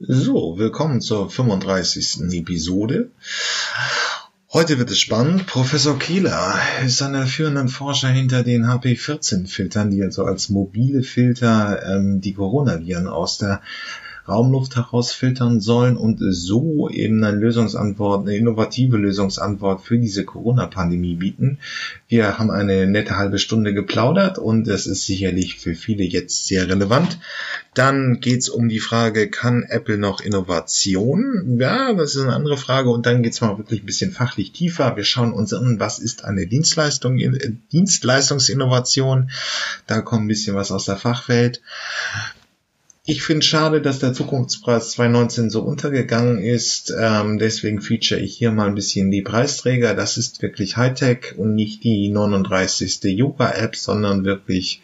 So, willkommen zur 35. Episode. Heute wird es spannend. Professor Kieler ist einer führenden Forscher hinter den HP14-Filtern, die also als mobile Filter ähm, die Coronaviren aus der Raumluft herausfiltern sollen und so eben eine Lösungsantwort, eine innovative Lösungsantwort für diese Corona-Pandemie bieten. Wir haben eine nette halbe Stunde geplaudert und es ist sicherlich für viele jetzt sehr relevant. Dann geht's um die Frage, kann Apple noch Innovation? Ja, das ist eine andere Frage. Und dann geht's mal wirklich ein bisschen fachlich tiefer. Wir schauen uns an, was ist eine Dienstleistung, äh, Dienstleistungsinnovation. Da kommt ein bisschen was aus der Fachwelt. Ich finde schade, dass der Zukunftspreis 2019 so untergegangen ist. Ähm, deswegen feature ich hier mal ein bisschen die Preisträger. Das ist wirklich Hightech und nicht die 39. Yoga-App, sondern wirklich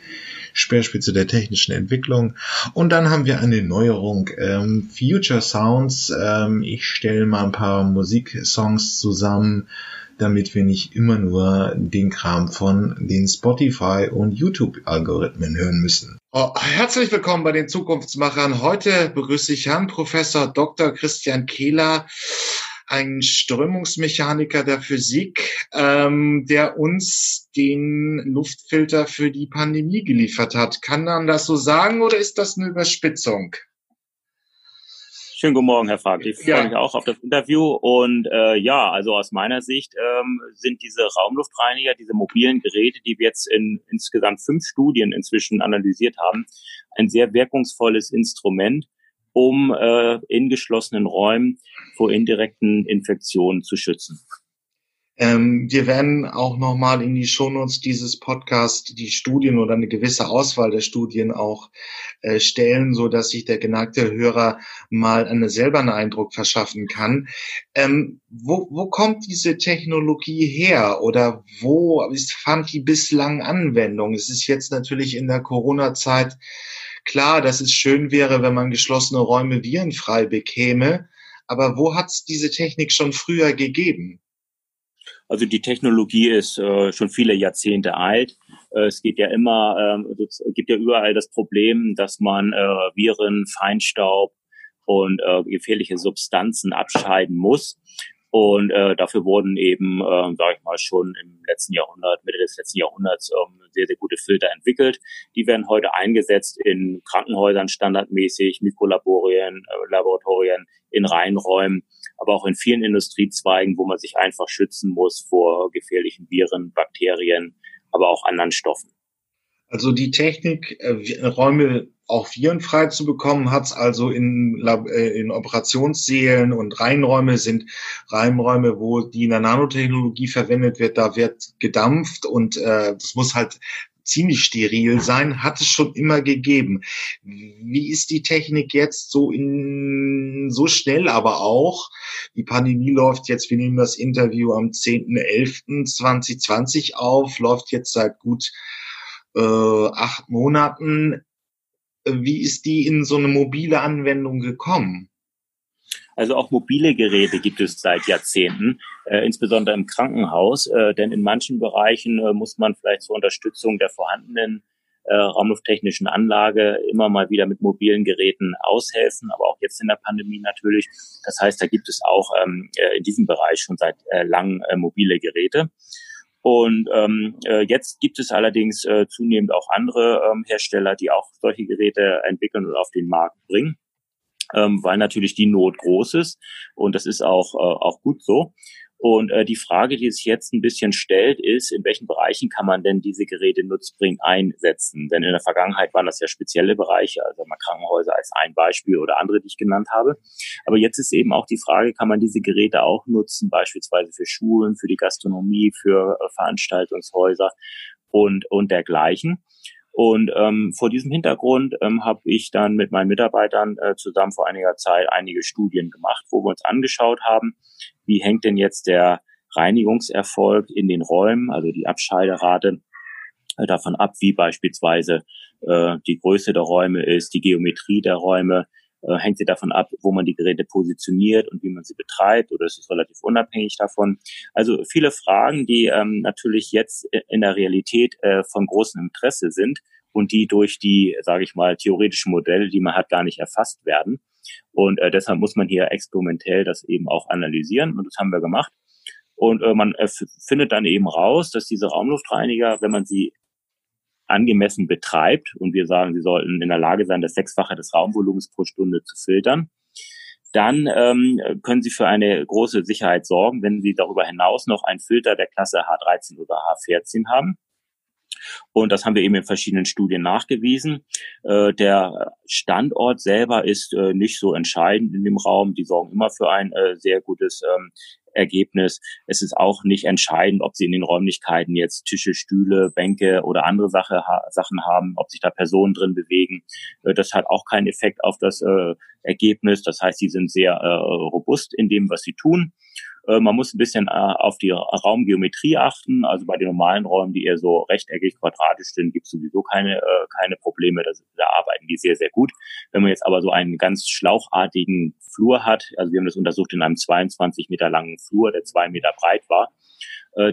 Speerspitze der technischen Entwicklung. Und dann haben wir eine Neuerung, ähm, Future Sounds. Ähm, ich stelle mal ein paar Musiksongs zusammen damit wir nicht immer nur den Kram von den Spotify und YouTube-Algorithmen hören müssen. Oh, herzlich willkommen bei den Zukunftsmachern. Heute begrüße ich Herrn Professor Dr. Christian Kehler, ein Strömungsmechaniker der Physik, ähm, der uns den Luftfilter für die Pandemie geliefert hat. Kann man das so sagen oder ist das eine Überspitzung? Schönen guten Morgen, Herr Frag. Ich freue mich auch auf das Interview. Und äh, ja, also aus meiner Sicht ähm, sind diese Raumluftreiniger, diese mobilen Geräte, die wir jetzt in insgesamt fünf Studien inzwischen analysiert haben, ein sehr wirkungsvolles Instrument, um äh, in geschlossenen Räumen vor indirekten Infektionen zu schützen. Ähm, wir werden auch nochmal in die Shownotes dieses Podcasts die Studien oder eine gewisse Auswahl der Studien auch äh, stellen, so dass sich der geneigte Hörer mal eine, selber einen Eindruck verschaffen kann. Ähm, wo, wo kommt diese Technologie her oder wo ist, fand die bislang Anwendung? Es ist jetzt natürlich in der Corona-Zeit klar, dass es schön wäre, wenn man geschlossene Räume virenfrei bekäme. Aber wo hat es diese Technik schon früher gegeben? Also die Technologie ist äh, schon viele Jahrzehnte alt. Äh, es geht ja immer, ähm, es gibt ja überall das Problem, dass man äh, Viren, Feinstaub und äh, gefährliche Substanzen abscheiden muss. Und äh, dafür wurden eben, äh, sage ich mal, schon im letzten Jahrhundert, Mitte des letzten Jahrhunderts ähm, sehr, sehr gute Filter entwickelt. Die werden heute eingesetzt in Krankenhäusern standardmäßig, Mikrolaborien, äh, Laboratorien, in Reinräumen aber auch in vielen Industriezweigen, wo man sich einfach schützen muss vor gefährlichen Viren, Bakterien, aber auch anderen Stoffen. Also die Technik, äh, Räume auch virenfrei zu bekommen, hat es also in, äh, in Operationssälen und Reinräume sind Reinräume, wo die in der Nanotechnologie verwendet wird, da wird gedampft und äh, das muss halt ziemlich steril sein, hat es schon immer gegeben. Wie ist die Technik jetzt so in, so schnell aber auch? Die Pandemie läuft jetzt, wir nehmen das Interview am 10.11.2020 auf, läuft jetzt seit gut äh, acht Monaten. Wie ist die in so eine mobile Anwendung gekommen? Also auch mobile Geräte gibt es seit Jahrzehnten, äh, insbesondere im Krankenhaus, äh, denn in manchen Bereichen äh, muss man vielleicht zur Unterstützung der vorhandenen äh, raumlufttechnischen Anlage immer mal wieder mit mobilen Geräten aushelfen, aber auch jetzt in der Pandemie natürlich. Das heißt, da gibt es auch ähm, äh, in diesem Bereich schon seit äh, langem äh, mobile Geräte. Und ähm, äh, jetzt gibt es allerdings äh, zunehmend auch andere ähm, Hersteller, die auch solche Geräte entwickeln und auf den Markt bringen ähm, weil natürlich die Not groß ist und das ist auch, äh, auch gut so. Und äh, die Frage, die sich jetzt ein bisschen stellt, ist, in welchen Bereichen kann man denn diese Geräte nutzbringend einsetzen? Denn in der Vergangenheit waren das ja spezielle Bereiche, also mal Krankenhäuser als ein Beispiel oder andere, die ich genannt habe. Aber jetzt ist eben auch die Frage, kann man diese Geräte auch nutzen, beispielsweise für Schulen, für die Gastronomie, für äh, Veranstaltungshäuser und, und dergleichen. Und ähm, vor diesem Hintergrund ähm, habe ich dann mit meinen Mitarbeitern äh, zusammen vor einiger Zeit einige Studien gemacht, wo wir uns angeschaut haben, wie hängt denn jetzt der Reinigungserfolg in den Räumen, also die Abscheiderate, äh, davon ab, wie beispielsweise äh, die Größe der Räume ist, die Geometrie der Räume, äh, hängt sie davon ab, wo man die Geräte positioniert und wie man sie betreibt oder ist es relativ unabhängig davon? Also viele Fragen, die ähm, natürlich jetzt in der Realität äh, von großem Interesse sind und die durch die, sage ich mal, theoretischen Modelle, die man hat, gar nicht erfasst werden. Und äh, deshalb muss man hier experimentell das eben auch analysieren und das haben wir gemacht. Und äh, man äh, findet dann eben raus, dass diese Raumluftreiniger, wenn man sie angemessen betreibt und wir sagen, sie sollten in der Lage sein, das Sechsfache des Raumvolumens pro Stunde zu filtern, dann ähm, können Sie für eine große Sicherheit sorgen, wenn Sie darüber hinaus noch einen Filter der Klasse H13 oder H14 haben. Und das haben wir eben in verschiedenen Studien nachgewiesen. Äh, der Standort selber ist äh, nicht so entscheidend in dem Raum. Die sorgen immer für ein äh, sehr gutes ähm, Ergebnis. Es ist auch nicht entscheidend, ob sie in den Räumlichkeiten jetzt Tische, Stühle, Bänke oder andere Sache, ha Sachen haben, ob sich da Personen drin bewegen. Das hat auch keinen Effekt auf das äh, Ergebnis. Das heißt, sie sind sehr äh, robust in dem, was sie tun. Äh, man muss ein bisschen äh, auf die Raumgeometrie achten. Also bei den normalen Räumen, die eher so rechteckig, quadratisch sind, gibt es sowieso keine, äh, keine Probleme. Da arbeiten die sehr, sehr gut. Wenn man jetzt aber so einen ganz schlauchartigen Flur hat, also wir haben das untersucht in einem 22 Meter langen Flur, der zwei Meter breit war,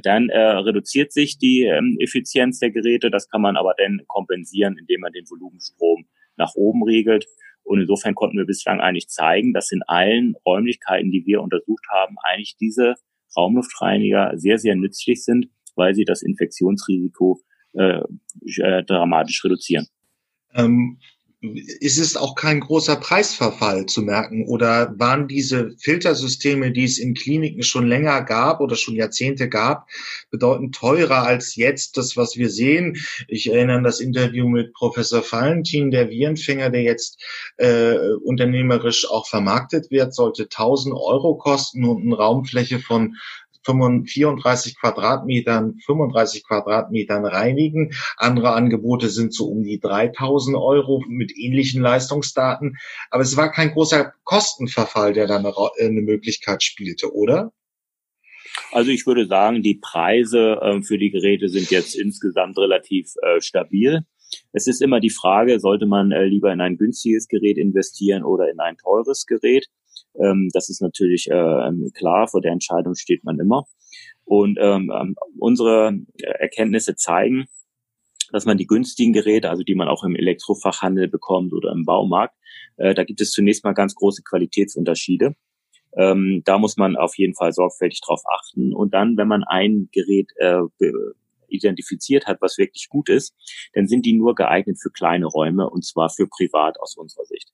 dann reduziert sich die ähm, Effizienz der Geräte. Das kann man aber dann kompensieren, indem man den Volumenstrom nach oben regelt. Und insofern konnten wir bislang eigentlich zeigen, dass in allen Räumlichkeiten, die wir untersucht haben, eigentlich diese Raumluftreiniger sehr, sehr nützlich sind, weil sie das Infektionsrisiko äh, äh dramatisch reduzieren. Ähm, ist es auch kein großer Preisverfall zu merken oder waren diese Filtersysteme, die es in Kliniken schon länger gab oder schon Jahrzehnte gab, bedeutend teurer als jetzt das, was wir sehen? Ich erinnere an das Interview mit Professor Valentin, der Virenfänger, der jetzt äh, unternehmerisch auch vermarktet wird, sollte 1000 Euro kosten und eine Raumfläche von 34 Quadratmetern, 35 Quadratmetern reinigen. Andere Angebote sind so um die 3000 Euro mit ähnlichen Leistungsdaten. Aber es war kein großer Kostenverfall, der dann eine Möglichkeit spielte, oder? Also ich würde sagen, die Preise äh, für die Geräte sind jetzt insgesamt relativ äh, stabil. Es ist immer die Frage, sollte man äh, lieber in ein günstiges Gerät investieren oder in ein teures Gerät? Ähm, das ist natürlich äh, klar, vor der Entscheidung steht man immer. Und ähm, ähm unsere Erkenntnisse zeigen, dass man die günstigen Geräte, also die man auch im Elektrofachhandel bekommt oder im Baumarkt, äh, da gibt es zunächst mal ganz große Qualitätsunterschiede. Ähm, da muss man auf jeden Fall sorgfältig drauf achten. Und dann, wenn man ein Gerät äh, identifiziert hat, was wirklich gut ist, dann sind die nur geeignet für kleine Räume und zwar für privat aus unserer Sicht.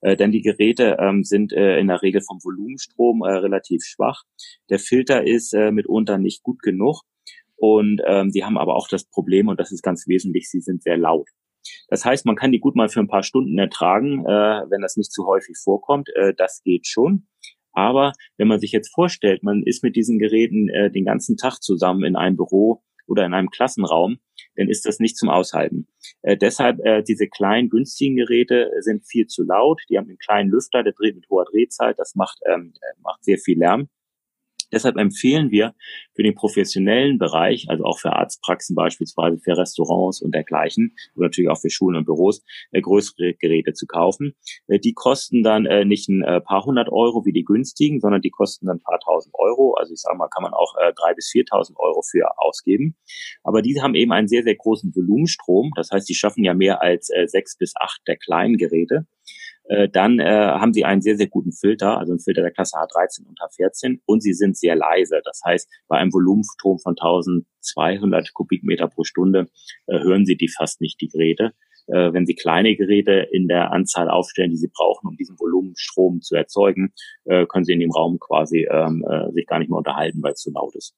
Äh, denn die Geräte ähm, sind äh, in der Regel vom Volumenstrom äh, relativ schwach. Der Filter ist äh, mitunter nicht gut genug und ähm, die haben aber auch das Problem, und das ist ganz wesentlich, sie sind sehr laut. Das heißt, man kann die gut mal für ein paar Stunden ertragen, äh, wenn das nicht zu häufig vorkommt. Äh, das geht schon. Aber wenn man sich jetzt vorstellt, man ist mit diesen Geräten den ganzen Tag zusammen in einem Büro oder in einem Klassenraum, dann ist das nicht zum Aushalten. Äh, deshalb äh, diese kleinen günstigen Geräte sind viel zu laut. Die haben einen kleinen Lüfter, der dreht mit hoher Drehzahl. Das macht ähm, macht sehr viel Lärm. Deshalb empfehlen wir für den professionellen Bereich, also auch für Arztpraxen beispielsweise, für Restaurants und dergleichen, und natürlich auch für Schulen und Büros, äh, größere Geräte zu kaufen. Äh, die kosten dann äh, nicht ein äh, paar hundert Euro wie die günstigen, sondern die kosten dann ein paar tausend Euro. Also ich sage mal, kann man auch äh, drei bis viertausend Euro für ausgeben. Aber diese haben eben einen sehr, sehr großen Volumenstrom. Das heißt, die schaffen ja mehr als äh, sechs bis acht der kleinen Geräte. Äh, dann äh, haben sie einen sehr, sehr guten Filter, also einen Filter der Klasse H13 und H14 und sie sind sehr leise. Das heißt, bei einem Volumenstrom von 1200 Kubikmeter pro Stunde äh, hören sie die fast nicht, die Geräte. Äh, wenn sie kleine Geräte in der Anzahl aufstellen, die sie brauchen, um diesen Volumenstrom zu erzeugen, äh, können sie in dem Raum quasi ähm, äh, sich gar nicht mehr unterhalten, weil es zu laut ist.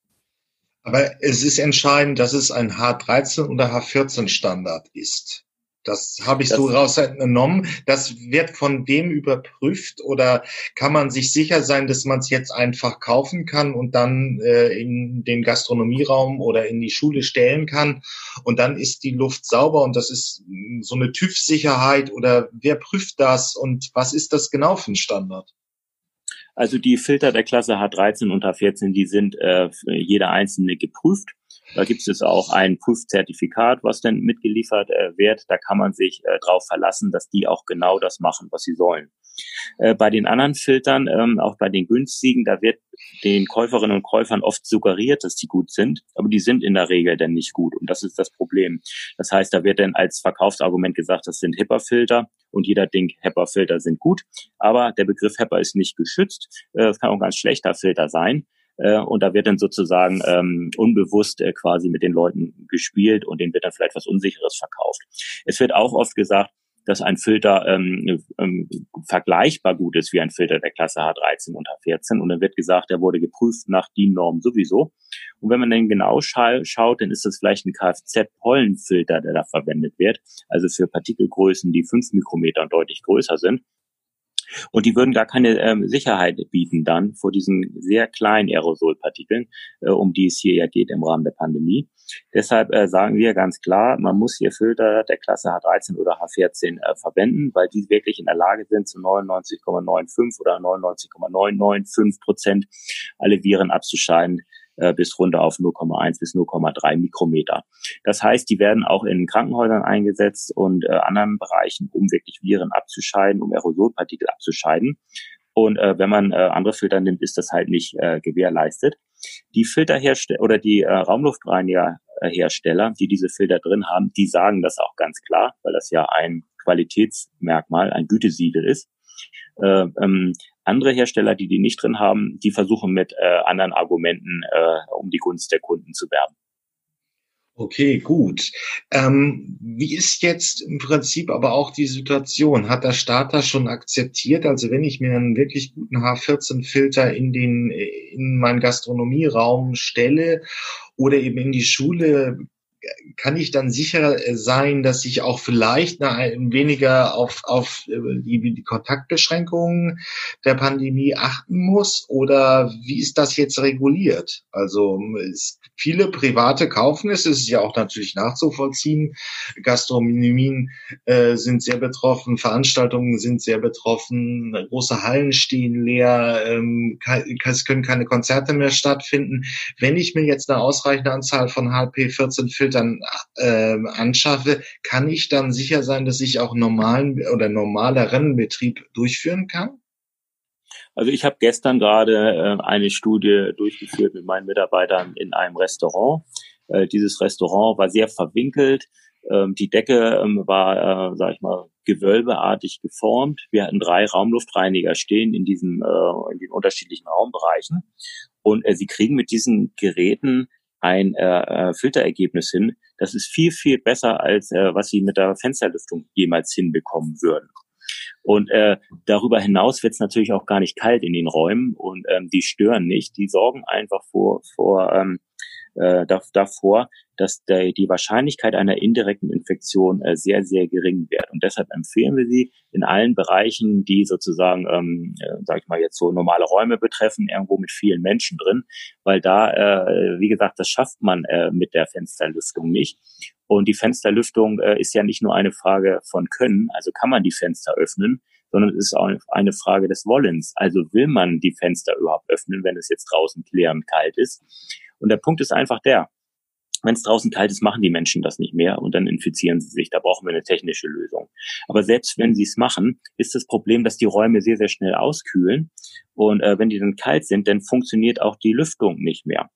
Aber es ist entscheidend, dass es ein H13 oder H14 Standard ist. Das habe ich das so raus entnommen. Das wird von dem überprüft oder kann man sich sicher sein, dass man es jetzt einfach kaufen kann und dann äh, in den Gastronomieraum oder in die Schule stellen kann und dann ist die Luft sauber und das ist so eine TÜV-Sicherheit oder wer prüft das und was ist das genau für ein Standard? Also die Filter der Klasse H13 und H14, die sind äh, jeder einzelne geprüft da gibt es auch ein Prüfzertifikat, was dann mitgeliefert äh, wird. Da kann man sich äh, darauf verlassen, dass die auch genau das machen, was sie sollen. Äh, bei den anderen Filtern, ähm, auch bei den günstigen, da wird den Käuferinnen und Käufern oft suggeriert, dass die gut sind, aber die sind in der Regel dann nicht gut und das ist das Problem. Das heißt, da wird dann als Verkaufsargument gesagt, das sind Hipper-Filter und jeder denkt, HEPA-Filter sind gut, aber der Begriff HEPA ist nicht geschützt. Äh, es kann auch ein ganz schlechter Filter sein. Äh, und da wird dann sozusagen ähm, unbewusst äh, quasi mit den Leuten gespielt und denen wird dann vielleicht was Unsicheres verkauft. Es wird auch oft gesagt, dass ein Filter ähm, ähm, vergleichbar gut ist wie ein Filter der Klasse H13 und H14. Und dann wird gesagt, er wurde geprüft nach DIN-Norm sowieso. Und wenn man dann genau scha schaut, dann ist das vielleicht ein Kfz-Pollenfilter, der da verwendet wird, also für Partikelgrößen, die fünf Mikrometer und deutlich größer sind. Und die würden gar keine ähm, Sicherheit bieten dann vor diesen sehr kleinen Aerosolpartikeln, äh, um die es hier ja geht im Rahmen der Pandemie. Deshalb äh, sagen wir ganz klar, man muss hier Filter der Klasse H13 oder H14 äh, verwenden, weil die wirklich in der Lage sind, zu 99,95 oder 99,995 Prozent alle Viren abzuscheiden, äh, bis runter auf 0,1 bis 0,3 Mikrometer. Das heißt, die werden auch in Krankenhäusern eingesetzt und äh, anderen Bereichen, um wirklich Viren abzuscheiden, um Aerosolpartikel abzuscheiden. Und äh, wenn man äh, andere Filter nimmt, ist das halt nicht äh, gewährleistet. Die Filterhersteller oder die äh, Raumluftreinigerhersteller, die diese Filter drin haben, die sagen das auch ganz klar, weil das ja ein Qualitätsmerkmal, ein Gütesiegel ist. Äh, ähm, andere Hersteller, die die nicht drin haben, die versuchen mit äh, anderen Argumenten äh, um die Gunst der Kunden zu werben. Okay, gut. Ähm, wie ist jetzt im Prinzip aber auch die Situation? Hat der Staat das schon akzeptiert? Also wenn ich mir einen wirklich guten H14-Filter in den in meinen Gastronomieraum stelle oder eben in die Schule, kann ich dann sicher äh, sein, dass ich auch vielleicht weniger auf, auf äh, die, die Kontaktbeschränkungen der Pandemie achten muss? Oder wie ist das jetzt reguliert? Also es, viele Private kaufen es ist ja auch natürlich nachzuvollziehen. Gastronomien äh, sind sehr betroffen, Veranstaltungen sind sehr betroffen, große Hallen stehen leer, ähm, es können keine Konzerte mehr stattfinden. Wenn ich mir jetzt eine ausreichende Anzahl von HP 14 Filtern äh, anschaffe, kann ich dann sicher sein, dass ich auch normalen oder normaler Rennenbetrieb durchführen kann? Also ich habe gestern gerade äh, eine Studie durchgeführt mit meinen Mitarbeitern in einem Restaurant. Äh, dieses Restaurant war sehr verwinkelt. Ähm, die Decke ähm, war, äh, sag ich mal, gewölbeartig geformt. Wir hatten drei Raumluftreiniger stehen in diesem, äh, in den unterschiedlichen Raumbereichen. Und äh, sie kriegen mit diesen Geräten ein äh, äh, Filterergebnis hin. Das ist viel, viel besser, als äh, was sie mit der Fensterlüftung jemals hinbekommen würden. Und äh, darüber hinaus wird es natürlich auch gar nicht kalt in den Räumen und ähm, die stören nicht. Die sorgen einfach vor, vor ähm, äh, davor, dass der, die Wahrscheinlichkeit einer indirekten Infektion äh, sehr, sehr gering wird. Und deshalb empfehlen wir sie in allen Bereichen, die sozusagen, ähm, äh, sage ich mal jetzt so normale Räume betreffen, irgendwo mit vielen Menschen drin, weil da, äh, wie gesagt, das schafft man äh, mit der Fensterlüftung nicht. Und die Fensterlüftung äh, ist ja nicht nur eine Frage von Können, also kann man die Fenster öffnen, sondern es ist auch eine Frage des Wollens. Also will man die Fenster überhaupt öffnen, wenn es jetzt draußen klärend kalt ist? Und der Punkt ist einfach der, wenn es draußen kalt ist, machen die Menschen das nicht mehr und dann infizieren sie sich. Da brauchen wir eine technische Lösung. Aber selbst wenn sie es machen, ist das Problem, dass die Räume sehr, sehr schnell auskühlen. Und äh, wenn die dann kalt sind, dann funktioniert auch die Lüftung nicht mehr.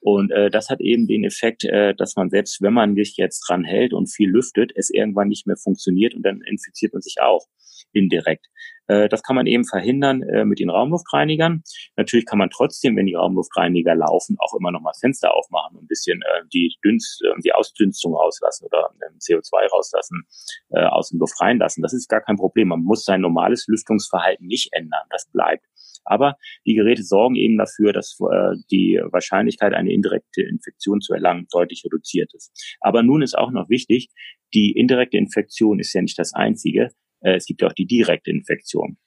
Und äh, das hat eben den Effekt, äh, dass man selbst, wenn man sich jetzt dran hält und viel lüftet, es irgendwann nicht mehr funktioniert und dann infiziert man sich auch indirekt. Äh, das kann man eben verhindern äh, mit den Raumluftreinigern. Natürlich kann man trotzdem, wenn die Raumluftreiniger laufen, auch immer noch mal Fenster aufmachen und ein bisschen äh, die, Dünst, die Ausdünstung rauslassen oder äh, CO2 rauslassen, aus dem Luft reinlassen. Das ist gar kein Problem. Man muss sein normales Lüftungsverhalten nicht ändern. Das bleibt. Aber die Geräte sorgen eben dafür, dass äh, die Wahrscheinlichkeit, eine indirekte Infektion zu erlangen, deutlich reduziert ist. Aber nun ist auch noch wichtig, die indirekte Infektion ist ja nicht das einzige. Äh, es gibt ja auch die direkte Infektion.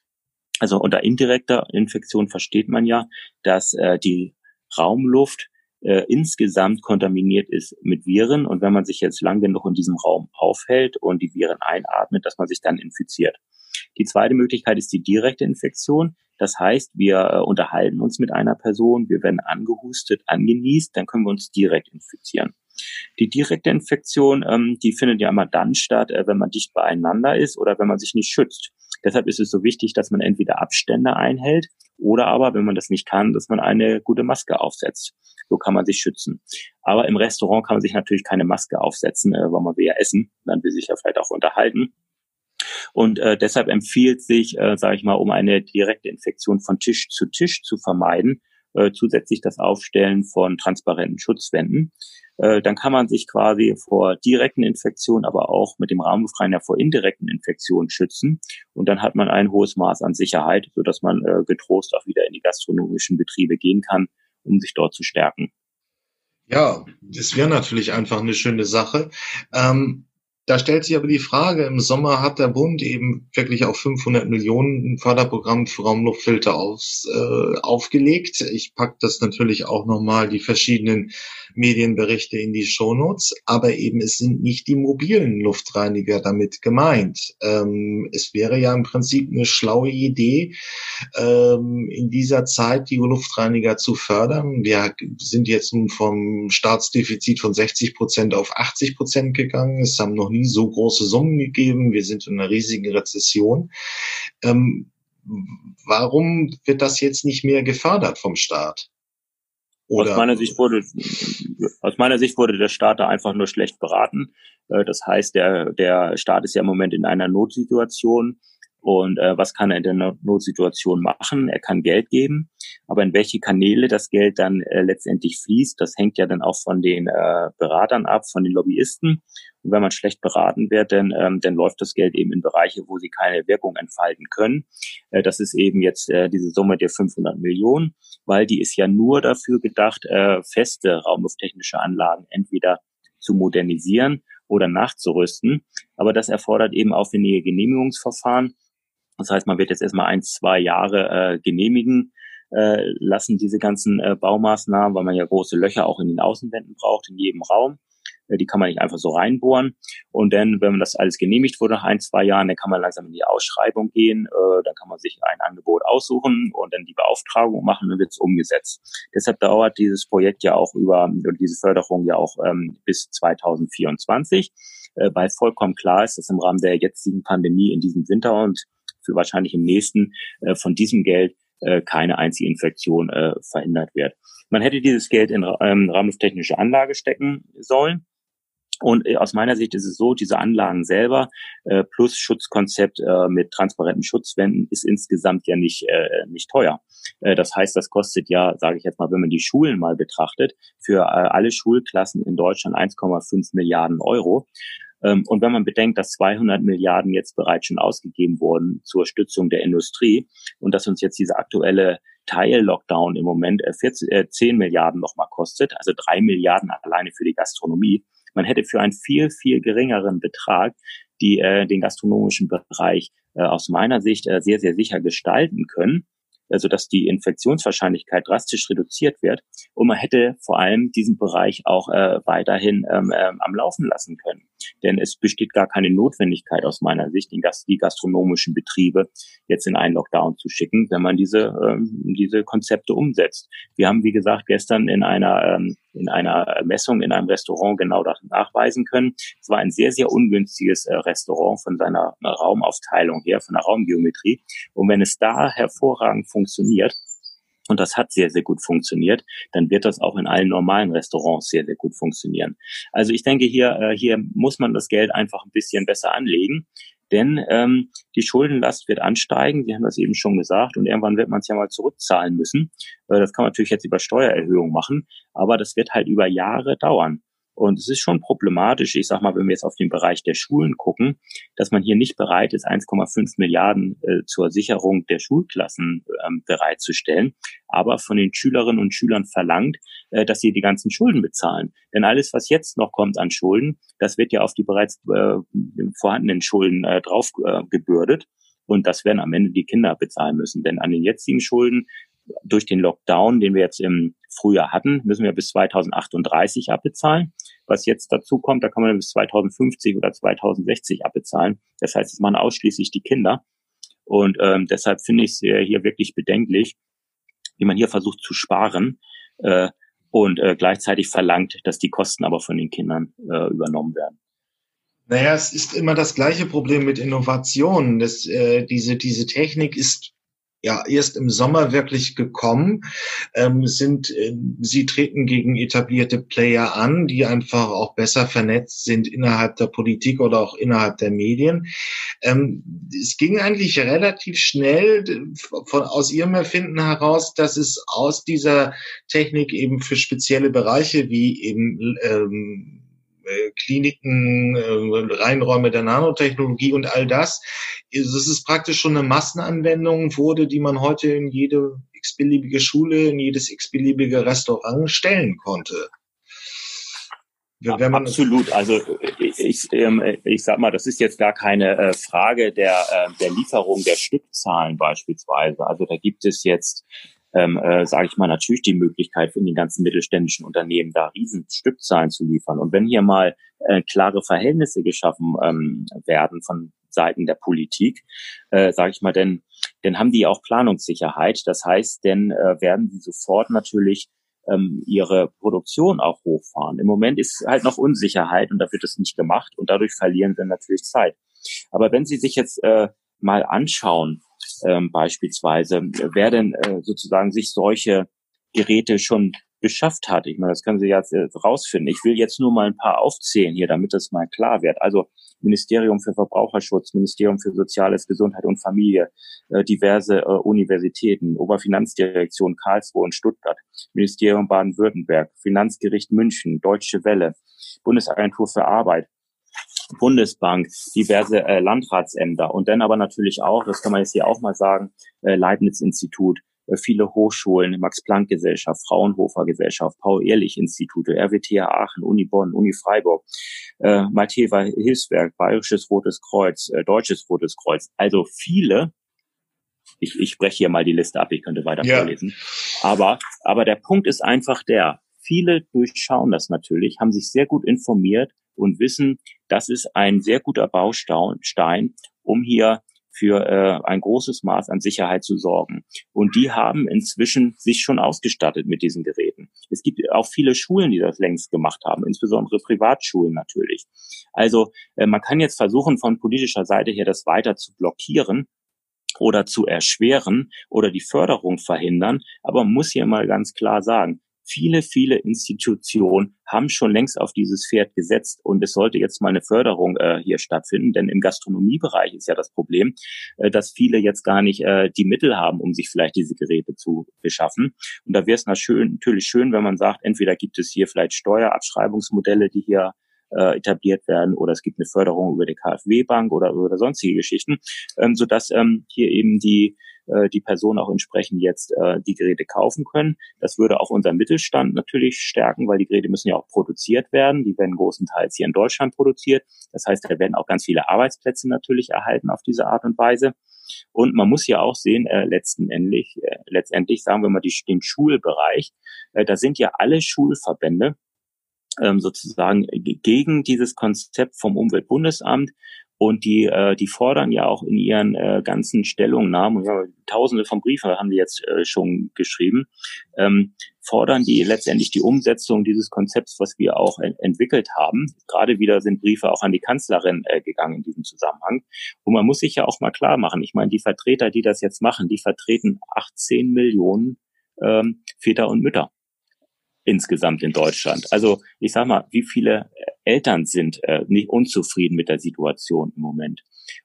Also unter indirekter Infektion versteht man ja, dass äh, die Raumluft äh, insgesamt kontaminiert ist mit Viren und wenn man sich jetzt lang genug in diesem Raum aufhält und die Viren einatmet, dass man sich dann infiziert. Die zweite Möglichkeit ist die direkte Infektion. Das heißt, wir äh, unterhalten uns mit einer Person, wir werden angehustet, angenießt, dann können wir uns direkt infizieren. Die direkte Infektion, ähm, die findet ja immer dann statt, äh, wenn man dicht beieinander ist oder wenn man sich nicht schützt. Deshalb ist es so wichtig, dass man entweder Abstände einhält oder aber, wenn man das nicht kann, dass man eine gute Maske aufsetzt. So kann man sich schützen. Aber im Restaurant kann man sich natürlich keine Maske aufsetzen, äh, weil man will ja essen. Dann will sich ja vielleicht auch unterhalten. Und äh, deshalb empfiehlt sich, äh, sage ich mal, um eine direkte Infektion von Tisch zu Tisch zu vermeiden, äh, zusätzlich das Aufstellen von transparenten Schutzwänden. Äh, dann kann man sich quasi vor direkten Infektionen, aber auch mit dem Rahmenbefreien vor indirekten Infektionen schützen. Und dann hat man ein hohes Maß an Sicherheit, sodass man äh, getrost auch wieder in die gastronomischen Betriebe gehen kann, um sich dort zu stärken. Ja, das wäre natürlich einfach eine schöne Sache. Ähm, da stellt sich aber die Frage, im Sommer hat der Bund eben wirklich auch 500 Millionen Förderprogramm für Raumluftfilter aufs, äh, aufgelegt. Ich pack das natürlich auch nochmal die verschiedenen Medienberichte in die Shownotes, aber eben es sind nicht die mobilen Luftreiniger damit gemeint. Ähm, es wäre ja im Prinzip eine schlaue Idee, ähm, in dieser Zeit die Luftreiniger zu fördern. Wir sind jetzt nun vom Staatsdefizit von 60 Prozent auf 80 Prozent gegangen. Es haben noch nie so große Summen gegeben. Wir sind in einer riesigen Rezession. Ähm, warum wird das jetzt nicht mehr gefördert vom Staat? Oder? Aus meiner Sicht wurde, aus meiner Sicht wurde der Staat da einfach nur schlecht beraten. Äh, das heißt, der, der Staat ist ja im Moment in einer Notsituation. Und äh, was kann er in der Notsituation machen? Er kann Geld geben, aber in welche Kanäle das Geld dann äh, letztendlich fließt, das hängt ja dann auch von den äh, Beratern ab, von den Lobbyisten. Und wenn man schlecht beraten wird, dann, ähm, dann läuft das Geld eben in Bereiche, wo sie keine Wirkung entfalten können. Äh, das ist eben jetzt äh, diese Summe der 500 Millionen, weil die ist ja nur dafür gedacht, äh, feste raumlufttechnische Anlagen entweder zu modernisieren oder nachzurüsten. Aber das erfordert eben aufwendige Genehmigungsverfahren. Das heißt, man wird jetzt erstmal ein, zwei Jahre äh, genehmigen äh, lassen, diese ganzen äh, Baumaßnahmen, weil man ja große Löcher auch in den Außenwänden braucht, in jedem Raum. Äh, die kann man nicht einfach so reinbohren. Und dann, wenn man das alles genehmigt wurde nach ein, zwei Jahren, dann kann man langsam in die Ausschreibung gehen. Äh, dann kann man sich ein Angebot aussuchen und dann die Beauftragung machen und dann wird es umgesetzt. Deshalb dauert dieses Projekt ja auch über, oder diese Förderung ja auch ähm, bis 2024, äh, weil vollkommen klar ist, dass im Rahmen der jetzigen Pandemie in diesem Winter und für wahrscheinlich im nächsten äh, von diesem Geld äh, keine einzige Infektion äh, verhindert wird. Man hätte dieses Geld in ähm, rahmenlufttechnische Anlage stecken sollen. Und äh, aus meiner Sicht ist es so, diese Anlagen selber äh, plus Schutzkonzept äh, mit transparenten Schutzwänden ist insgesamt ja nicht, äh, nicht teuer. Äh, das heißt, das kostet ja, sage ich jetzt mal, wenn man die Schulen mal betrachtet, für äh, alle Schulklassen in Deutschland 1,5 Milliarden Euro. Ähm, und wenn man bedenkt, dass 200 Milliarden jetzt bereits schon ausgegeben wurden zur Stützung der Industrie und dass uns jetzt diese aktuelle Teil-Lockdown im Moment 14, äh, 10 Milliarden nochmal kostet, also drei Milliarden alleine für die Gastronomie, man hätte für einen viel, viel geringeren Betrag die äh, den gastronomischen Bereich äh, aus meiner Sicht äh, sehr, sehr sicher gestalten können also dass die Infektionswahrscheinlichkeit drastisch reduziert wird. Und man hätte vor allem diesen Bereich auch äh, weiterhin ähm, ähm, am Laufen lassen können. Denn es besteht gar keine Notwendigkeit aus meiner Sicht, die, Gast die gastronomischen Betriebe jetzt in einen Lockdown zu schicken, wenn man diese, ähm, diese Konzepte umsetzt. Wir haben, wie gesagt, gestern in einer, ähm, in einer Messung in einem Restaurant genau das nachweisen können. Es war ein sehr, sehr ungünstiges äh, Restaurant von seiner Raumaufteilung her, von der Raumgeometrie. Und wenn es da hervorragend funktioniert, und das hat sehr, sehr gut funktioniert, dann wird das auch in allen normalen Restaurants sehr, sehr gut funktionieren. Also ich denke, hier, äh, hier muss man das Geld einfach ein bisschen besser anlegen, denn ähm, die Schuldenlast wird ansteigen, Sie haben das eben schon gesagt, und irgendwann wird man es ja mal zurückzahlen müssen. Äh, das kann man natürlich jetzt über Steuererhöhung machen, aber das wird halt über Jahre dauern. Und es ist schon problematisch, ich sage mal, wenn wir jetzt auf den Bereich der Schulen gucken, dass man hier nicht bereit ist, 1,5 Milliarden äh, zur Sicherung der Schulklassen ähm, bereitzustellen, aber von den Schülerinnen und Schülern verlangt, äh, dass sie die ganzen Schulden bezahlen. Denn alles, was jetzt noch kommt an Schulden, das wird ja auf die bereits äh, vorhandenen Schulden äh, drauf äh, gebürdet. Und das werden am Ende die Kinder bezahlen müssen. Denn an den jetzigen Schulden durch den Lockdown, den wir jetzt im Frühjahr hatten, müssen wir bis 2038 abbezahlen. Was jetzt dazu kommt, da kann man bis 2050 oder 2060 abbezahlen. Das heißt, es machen ausschließlich die Kinder. Und ähm, deshalb finde ich es hier wirklich bedenklich, wie man hier versucht zu sparen äh, und äh, gleichzeitig verlangt, dass die Kosten aber von den Kindern äh, übernommen werden. Naja, es ist immer das gleiche Problem mit Innovationen. Das, äh, diese, diese Technik ist ja erst im Sommer wirklich gekommen, ähm, sind äh, sie treten gegen etablierte Player an, die einfach auch besser vernetzt sind innerhalb der Politik oder auch innerhalb der Medien. Ähm, es ging eigentlich relativ schnell von aus ihrem Erfinden heraus, dass es aus dieser Technik eben für spezielle Bereiche wie eben ähm, äh, Kliniken, äh, Reinräume der Nanotechnologie und all das. Es ist praktisch schon eine Massenanwendung wurde, die man heute in jede x-beliebige Schule, in jedes x-beliebige Restaurant stellen konnte. Absolut. Also ich, ich, ähm, ich sag mal, das ist jetzt gar keine äh, Frage der, äh, der Lieferung der Stückzahlen beispielsweise. Also da gibt es jetzt ähm, äh, sage ich mal, natürlich die Möglichkeit für die ganzen mittelständischen Unternehmen, da riesen Stückzahlen zu liefern. Und wenn hier mal äh, klare Verhältnisse geschaffen ähm, werden von Seiten der Politik, äh, sage ich mal, denn, dann haben die auch Planungssicherheit. Das heißt, denn äh, werden sie sofort natürlich ähm, ihre Produktion auch hochfahren. Im Moment ist halt noch Unsicherheit und da wird es nicht gemacht und dadurch verlieren wir natürlich Zeit. Aber wenn Sie sich jetzt äh, mal anschauen, ähm, beispielsweise, wer denn äh, sozusagen sich solche Geräte schon beschafft hat. Ich meine, das können Sie jetzt äh, rausfinden. Ich will jetzt nur mal ein paar aufzählen hier, damit das mal klar wird. Also Ministerium für Verbraucherschutz, Ministerium für Soziales, Gesundheit und Familie, äh, diverse äh, Universitäten, Oberfinanzdirektion Karlsruhe und Stuttgart, Ministerium Baden-Württemberg, Finanzgericht München, Deutsche Welle, Bundesagentur für Arbeit, Bundesbank, diverse äh, Landratsämter und dann aber natürlich auch, das kann man jetzt hier auch mal sagen, äh, Leibniz-Institut, äh, viele Hochschulen, Max-Planck-Gesellschaft, Fraunhofer-Gesellschaft, Paul-Ehrlich-Institute, RWTH Aachen, Uni Bonn, Uni Freiburg, äh, Malteser Hilfswerk, Bayerisches Rotes Kreuz, äh, Deutsches Rotes Kreuz. Also viele, ich, ich spreche hier mal die Liste ab, ich könnte weiter ja. vorlesen. Aber, aber der Punkt ist einfach der, viele durchschauen das natürlich, haben sich sehr gut informiert und wissen, das ist ein sehr guter Baustein, um hier für äh, ein großes Maß an Sicherheit zu sorgen. Und die haben inzwischen sich schon ausgestattet mit diesen Geräten. Es gibt auch viele Schulen, die das längst gemacht haben, insbesondere Privatschulen natürlich. Also äh, man kann jetzt versuchen, von politischer Seite her das weiter zu blockieren oder zu erschweren oder die Förderung verhindern. Aber man muss hier mal ganz klar sagen, viele, viele Institutionen haben schon längst auf dieses Pferd gesetzt und es sollte jetzt mal eine Förderung äh, hier stattfinden, denn im Gastronomiebereich ist ja das Problem, äh, dass viele jetzt gar nicht äh, die Mittel haben, um sich vielleicht diese Geräte zu beschaffen. Und da wäre es natürlich schön, wenn man sagt, entweder gibt es hier vielleicht Steuerabschreibungsmodelle, die hier äh, etabliert werden oder es gibt eine Förderung über die KfW-Bank oder, oder sonstige Geschichten, ähm, sodass ähm, hier eben die äh, die Personen auch entsprechend jetzt äh, die Geräte kaufen können. Das würde auch unseren Mittelstand natürlich stärken, weil die Geräte müssen ja auch produziert werden. Die werden großenteils hier in Deutschland produziert. Das heißt, da werden auch ganz viele Arbeitsplätze natürlich erhalten auf diese Art und Weise. Und man muss ja auch sehen, äh, letztendlich, äh, letztendlich sagen wir mal die, den Schulbereich, äh, da sind ja alle Schulverbände ähm, sozusagen gegen dieses Konzept vom Umweltbundesamt und die, äh, die fordern ja auch in ihren äh, ganzen Stellungnahmen, ja, tausende von Briefen haben die jetzt äh, schon geschrieben, ähm, fordern die letztendlich die Umsetzung dieses Konzepts, was wir auch en entwickelt haben. Gerade wieder sind Briefe auch an die Kanzlerin äh, gegangen in diesem Zusammenhang. Und man muss sich ja auch mal klar machen, ich meine, die Vertreter, die das jetzt machen, die vertreten 18 Millionen ähm, Väter und Mütter insgesamt in Deutschland. Also ich sag mal, wie viele Eltern sind äh, nicht unzufrieden mit der Situation im Moment.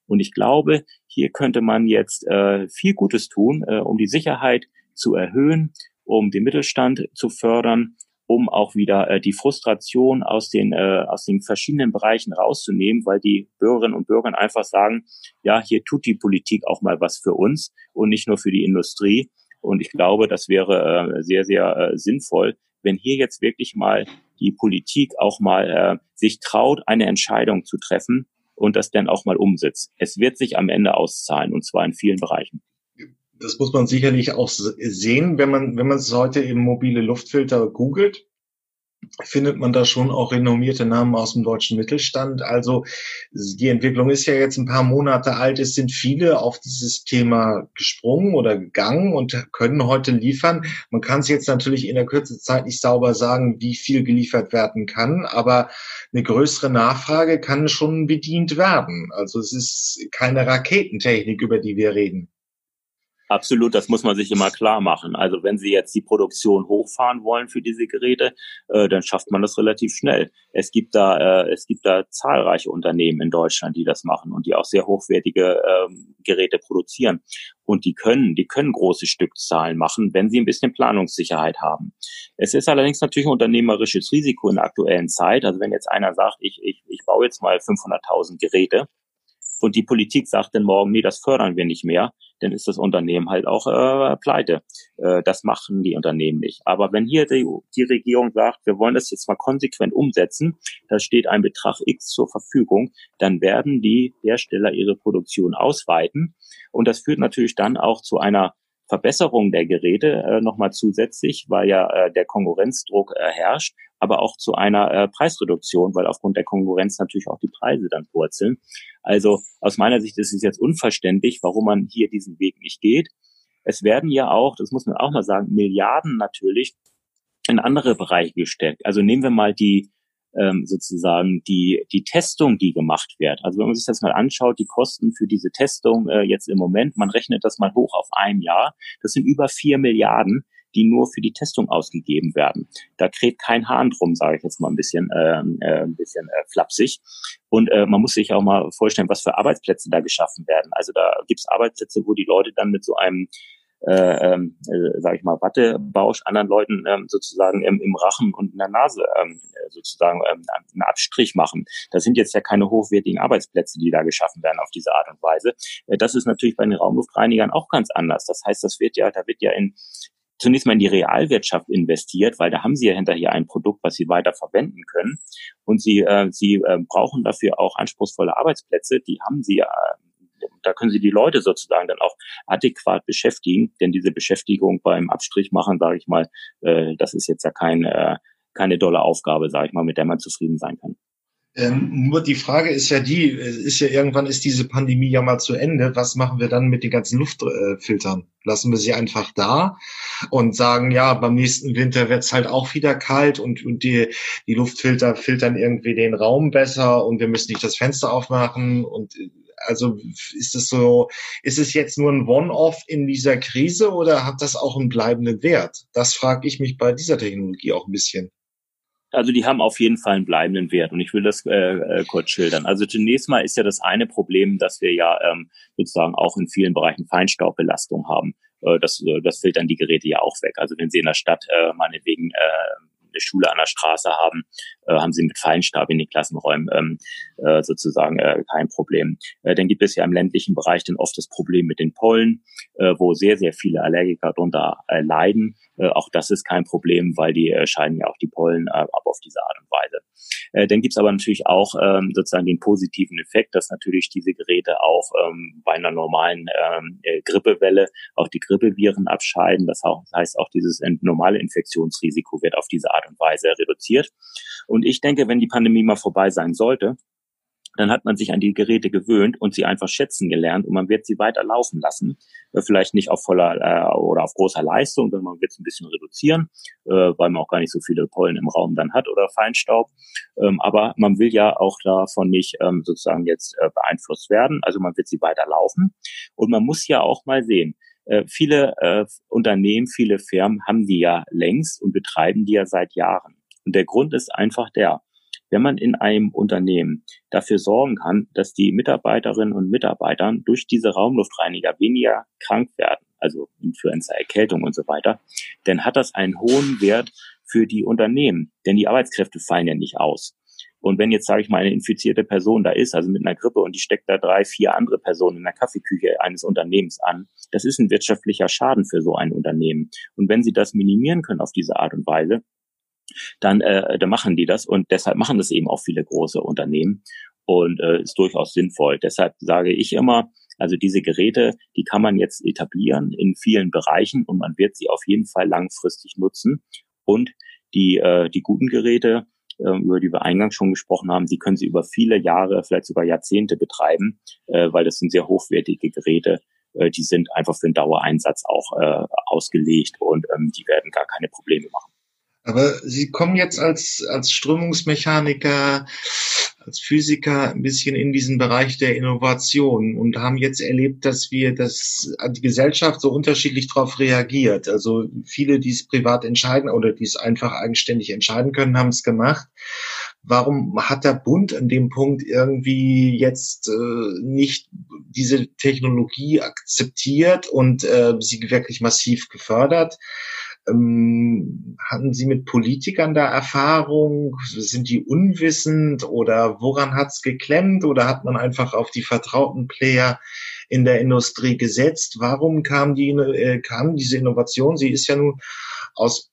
Und ich glaube, hier könnte man jetzt äh, viel Gutes tun, äh, um die Sicherheit zu erhöhen, um den Mittelstand zu fördern, um auch wieder äh, die Frustration aus den äh, aus den verschiedenen Bereichen rauszunehmen, weil die Bürgerinnen und Bürger einfach sagen, ja, hier tut die Politik auch mal was für uns und nicht nur für die Industrie. Und ich glaube, das wäre äh, sehr, sehr äh, sinnvoll, wenn hier jetzt wirklich mal die Politik auch mal äh, sich traut, eine Entscheidung zu treffen und das dann auch mal umsetzt. Es wird sich am Ende auszahlen und zwar in vielen Bereichen. Das muss man sicherlich auch sehen, wenn man, wenn man es heute im mobile Luftfilter googelt findet man da schon auch renommierte Namen aus dem deutschen Mittelstand. Also die Entwicklung ist ja jetzt ein paar Monate alt. Es sind viele auf dieses Thema gesprungen oder gegangen und können heute liefern. Man kann es jetzt natürlich in der kürzesten Zeit nicht sauber sagen, wie viel geliefert werden kann, aber eine größere Nachfrage kann schon bedient werden. Also es ist keine Raketentechnik, über die wir reden. Absolut, das muss man sich immer klar machen. Also wenn Sie jetzt die Produktion hochfahren wollen für diese Geräte, äh, dann schafft man das relativ schnell. Es gibt da, äh, es gibt da zahlreiche Unternehmen in Deutschland, die das machen und die auch sehr hochwertige ähm, Geräte produzieren. Und die können, die können große Stückzahlen machen, wenn sie ein bisschen Planungssicherheit haben. Es ist allerdings natürlich ein unternehmerisches Risiko in der aktuellen Zeit. Also wenn jetzt einer sagt, ich, ich, ich baue jetzt mal 500.000 Geräte, und die Politik sagt dann morgen, nee, das fördern wir nicht mehr, dann ist das Unternehmen halt auch äh, pleite. Äh, das machen die Unternehmen nicht. Aber wenn hier die, die Regierung sagt, wir wollen das jetzt mal konsequent umsetzen, da steht ein Betrag X zur Verfügung, dann werden die Hersteller ihre Produktion ausweiten. Und das führt natürlich dann auch zu einer Verbesserung der Geräte äh, nochmal zusätzlich, weil ja äh, der Konkurrenzdruck äh, herrscht, aber auch zu einer äh, Preisreduktion, weil aufgrund der Konkurrenz natürlich auch die Preise dann purzeln. Also aus meiner Sicht ist es jetzt unverständlich, warum man hier diesen Weg nicht geht. Es werden ja auch, das muss man auch mal sagen, Milliarden natürlich in andere Bereiche gesteckt. Also nehmen wir mal die ähm, sozusagen die, die Testung, die gemacht wird. Also wenn man sich das mal anschaut, die Kosten für diese Testung äh, jetzt im Moment, man rechnet das mal hoch auf ein Jahr, das sind über vier Milliarden, die nur für die Testung ausgegeben werden. Da kräht kein Hahn drum, sage ich jetzt mal ein bisschen, äh, äh, ein bisschen äh, flapsig. Und äh, man muss sich auch mal vorstellen, was für Arbeitsplätze da geschaffen werden. Also da gibt es Arbeitsplätze, wo die Leute dann mit so einem äh, ähm, äh, sage ich mal, Wattebausch anderen Leuten ähm, sozusagen ähm, im Rachen und in der Nase ähm, sozusagen ähm, einen Abstrich machen. Das sind jetzt ja keine hochwertigen Arbeitsplätze, die da geschaffen werden auf diese Art und Weise. Äh, das ist natürlich bei den Raumluftreinigern auch ganz anders. Das heißt, das wird ja, da wird ja in zunächst mal in die Realwirtschaft investiert, weil da haben sie ja hinterher ein Produkt, was sie weiter verwenden können. Und sie, äh, sie äh, brauchen dafür auch anspruchsvolle Arbeitsplätze. Die haben sie ja da können Sie die Leute sozusagen dann auch adäquat beschäftigen, denn diese Beschäftigung beim Abstrich machen, sage ich mal, äh, das ist jetzt ja kein, äh, keine dolle Aufgabe, sage ich mal, mit der man zufrieden sein kann. Ähm, nur die Frage ist ja die, ist ja irgendwann ist diese Pandemie ja mal zu Ende. Was machen wir dann mit den ganzen Luftfiltern? Lassen wir sie einfach da und sagen, ja, beim nächsten Winter wird's halt auch wieder kalt und, und die, die Luftfilter filtern irgendwie den Raum besser und wir müssen nicht das Fenster aufmachen und also ist es so, ist es jetzt nur ein One-Off in dieser Krise oder hat das auch einen bleibenden Wert? Das frage ich mich bei dieser Technologie auch ein bisschen. Also die haben auf jeden Fall einen bleibenden Wert und ich will das äh, äh, kurz schildern. Also zunächst mal ist ja das eine Problem, dass wir ja ähm, sozusagen auch in vielen Bereichen Feinstaubbelastung haben. Äh, das, äh, das filtern die Geräte ja auch weg. Also wenn Sie in der Stadt äh, meinetwegen äh, eine Schule an der Straße haben, haben sie mit Feinstab in den Klassenräumen ähm, äh, sozusagen äh, kein Problem. Äh, dann gibt es ja im ländlichen Bereich dann oft das Problem mit den Pollen, äh, wo sehr, sehr viele Allergiker darunter äh, leiden. Äh, auch das ist kein Problem, weil die äh, scheiden ja auch die Pollen äh, ab auf diese Art und Weise. Äh, dann gibt's aber natürlich auch ähm, sozusagen den positiven Effekt, dass natürlich diese Geräte auch ähm, bei einer normalen ähm, äh, Grippewelle auch die Grippeviren abscheiden. Das heißt auch dieses normale Infektionsrisiko wird auf diese Art und Weise reduziert. Und ich denke, wenn die Pandemie mal vorbei sein sollte, dann hat man sich an die Geräte gewöhnt und sie einfach schätzen gelernt und man wird sie weiter laufen lassen. Äh, vielleicht nicht auf voller äh, oder auf großer Leistung, sondern man wird es ein bisschen reduzieren, äh, weil man auch gar nicht so viele Pollen im Raum dann hat oder Feinstaub. Ähm, aber man will ja auch davon nicht ähm, sozusagen jetzt äh, beeinflusst werden. Also man wird sie weiter laufen. Und man muss ja auch mal sehen, äh, viele äh, Unternehmen, viele Firmen haben die ja längst und betreiben die ja seit Jahren. Und der Grund ist einfach der, wenn man in einem Unternehmen dafür sorgen kann, dass die Mitarbeiterinnen und Mitarbeitern durch diese Raumluftreiniger weniger krank werden, also Influenza, Erkältung und so weiter, dann hat das einen hohen Wert für die Unternehmen, denn die Arbeitskräfte fallen ja nicht aus. Und wenn jetzt, sage ich mal, eine infizierte Person da ist, also mit einer Grippe und die steckt da drei, vier andere Personen in der Kaffeeküche eines Unternehmens an, das ist ein wirtschaftlicher Schaden für so ein Unternehmen. Und wenn Sie das minimieren können auf diese Art und Weise, dann, äh, dann machen die das und deshalb machen das eben auch viele große Unternehmen und äh, ist durchaus sinnvoll. Deshalb sage ich immer, also diese Geräte, die kann man jetzt etablieren in vielen Bereichen und man wird sie auf jeden Fall langfristig nutzen. Und die, äh, die guten Geräte, äh, über die wir eingangs schon gesprochen haben, die können sie über viele Jahre, vielleicht sogar Jahrzehnte betreiben, äh, weil das sind sehr hochwertige Geräte. Äh, die sind einfach für den Dauereinsatz auch äh, ausgelegt und ähm, die werden gar keine Probleme machen. Aber Sie kommen jetzt als, als Strömungsmechaniker als Physiker ein bisschen in diesen Bereich der Innovation und haben jetzt erlebt, dass wir, dass die Gesellschaft so unterschiedlich darauf reagiert. Also viele, die es privat entscheiden oder die es einfach eigenständig entscheiden können, haben es gemacht. Warum hat der Bund an dem Punkt irgendwie jetzt äh, nicht diese Technologie akzeptiert und äh, sie wirklich massiv gefördert? Ähm, hatten Sie mit Politikern da Erfahrung? Sind die unwissend oder woran hat's geklemmt oder hat man einfach auf die vertrauten Player in der Industrie gesetzt? Warum kam die äh, kam diese Innovation? Sie ist ja nun aus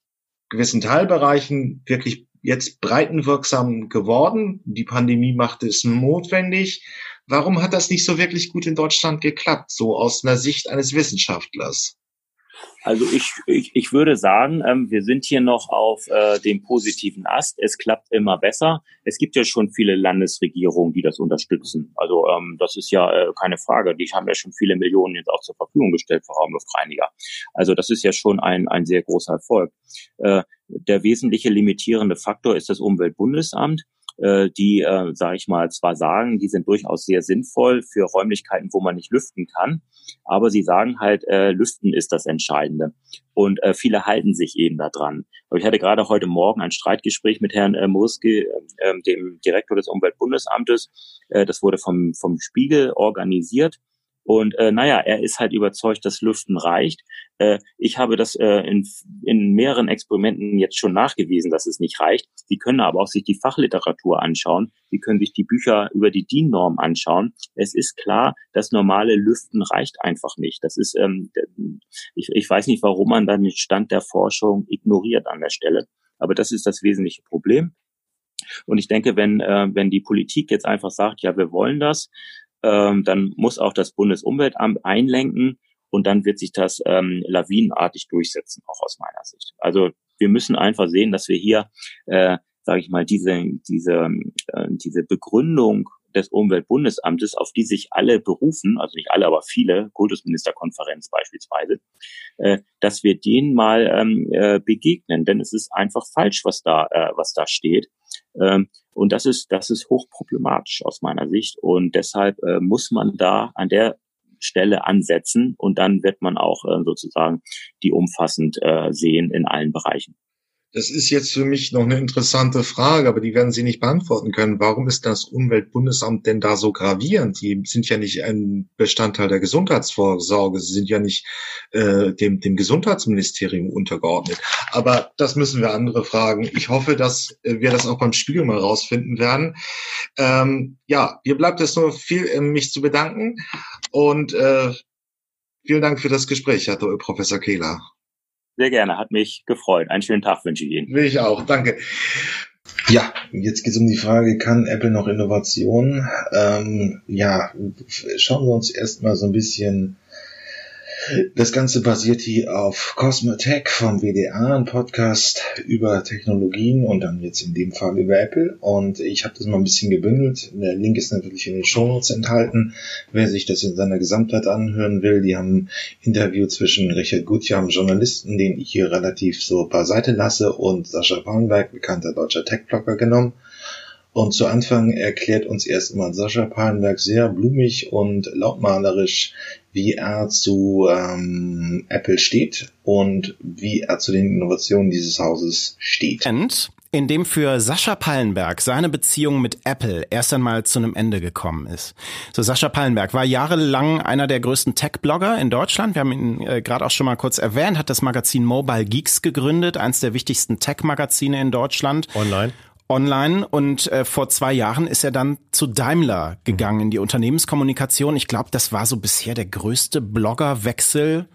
gewissen Teilbereichen wirklich jetzt breitenwirksam geworden. Die Pandemie machte es notwendig. Warum hat das nicht so wirklich gut in Deutschland geklappt, so aus einer Sicht eines Wissenschaftlers? Also ich, ich, ich würde sagen, ähm, wir sind hier noch auf äh, dem positiven Ast. Es klappt immer besser. Es gibt ja schon viele Landesregierungen, die das unterstützen. Also ähm, das ist ja äh, keine Frage. Die haben ja schon viele Millionen jetzt auch zur Verfügung gestellt für Raumluftreiniger. Also das ist ja schon ein, ein sehr großer Erfolg. Äh, der wesentliche limitierende Faktor ist das Umweltbundesamt äh, die, äh, sage ich mal, zwar sagen, die sind durchaus sehr sinnvoll für Räumlichkeiten, wo man nicht lüften kann, aber sie sagen halt, äh, Lüften ist das Entscheidende. Und äh, viele halten sich eben daran. Aber ich hatte gerade heute Morgen ein Streitgespräch mit Herrn äh, Muski, äh, dem Direktor des Umweltbundesamtes. Äh, das wurde vom, vom Spiegel organisiert. Und äh, naja, er ist halt überzeugt, dass Lüften reicht. Äh, ich habe das äh, in, in mehreren Experimenten jetzt schon nachgewiesen, dass es nicht reicht. Sie können aber auch sich die Fachliteratur anschauen. Sie können sich die Bücher über die DIN-Norm anschauen. Es ist klar, das normale Lüften reicht einfach nicht. Das ist, ähm, ich, ich weiß nicht, warum man dann den Stand der Forschung ignoriert an der Stelle. Aber das ist das wesentliche Problem. Und ich denke, wenn, äh, wenn die Politik jetzt einfach sagt, ja, wir wollen das, ähm, dann muss auch das Bundesumweltamt einlenken und dann wird sich das ähm, lawinenartig durchsetzen, auch aus meiner Sicht. Also wir müssen einfach sehen, dass wir hier, äh, sage ich mal, diese, diese, äh, diese Begründung des Umweltbundesamtes, auf die sich alle berufen, also nicht alle, aber viele, Kultusministerkonferenz beispielsweise, äh, dass wir denen mal ähm, äh, begegnen, denn es ist einfach falsch, was da, äh, was da steht. Ähm, und das ist, das ist hochproblematisch aus meiner Sicht. Und deshalb äh, muss man da an der Stelle ansetzen und dann wird man auch äh, sozusagen die umfassend äh, sehen in allen Bereichen. Das ist jetzt für mich noch eine interessante Frage, aber die werden Sie nicht beantworten können. Warum ist das Umweltbundesamt denn da so gravierend? Die sind ja nicht ein Bestandteil der Gesundheitsvorsorge. Sie sind ja nicht äh, dem, dem Gesundheitsministerium untergeordnet. Aber das müssen wir andere fragen. Ich hoffe, dass wir das auch beim Spiegel mal rausfinden werden. Ähm, ja, mir bleibt es nur viel, äh, mich zu bedanken und äh, vielen Dank für das Gespräch, Herr Professor Kehler. Sehr gerne, hat mich gefreut. Einen schönen Tag wünsche ich Ihnen. Will ich auch, danke. Ja, jetzt geht es um die Frage, kann Apple noch Innovationen? Ähm, ja, schauen wir uns erstmal so ein bisschen das Ganze basiert hier auf Cosmotech vom WDA, ein Podcast über Technologien und dann jetzt in dem Fall über Apple. Und ich habe das mal ein bisschen gebündelt. Der Link ist natürlich in den Shownotes enthalten. Wer sich das in seiner Gesamtheit anhören will, die haben ein Interview zwischen Richard Gutjahr, Journalisten, den ich hier relativ so beiseite lasse, und Sascha Palmberg, bekannter deutscher Tech-Blogger, genommen. Und zu Anfang erklärt uns erstmal Sascha Pallenberg sehr blumig und lautmalerisch, wie er zu ähm, Apple steht und wie er zu den Innovationen dieses Hauses steht. In dem für Sascha Pallenberg seine Beziehung mit Apple erst einmal zu einem Ende gekommen ist. So Sascha Pallenberg war jahrelang einer der größten Tech-Blogger in Deutschland. Wir haben ihn äh, gerade auch schon mal kurz erwähnt, hat das Magazin Mobile Geeks gegründet, eins der wichtigsten Tech-Magazine in Deutschland. Online online und äh, vor zwei Jahren ist er dann zu Daimler gegangen in die Unternehmenskommunikation. Ich glaube, das war so bisher der größte Bloggerwechsel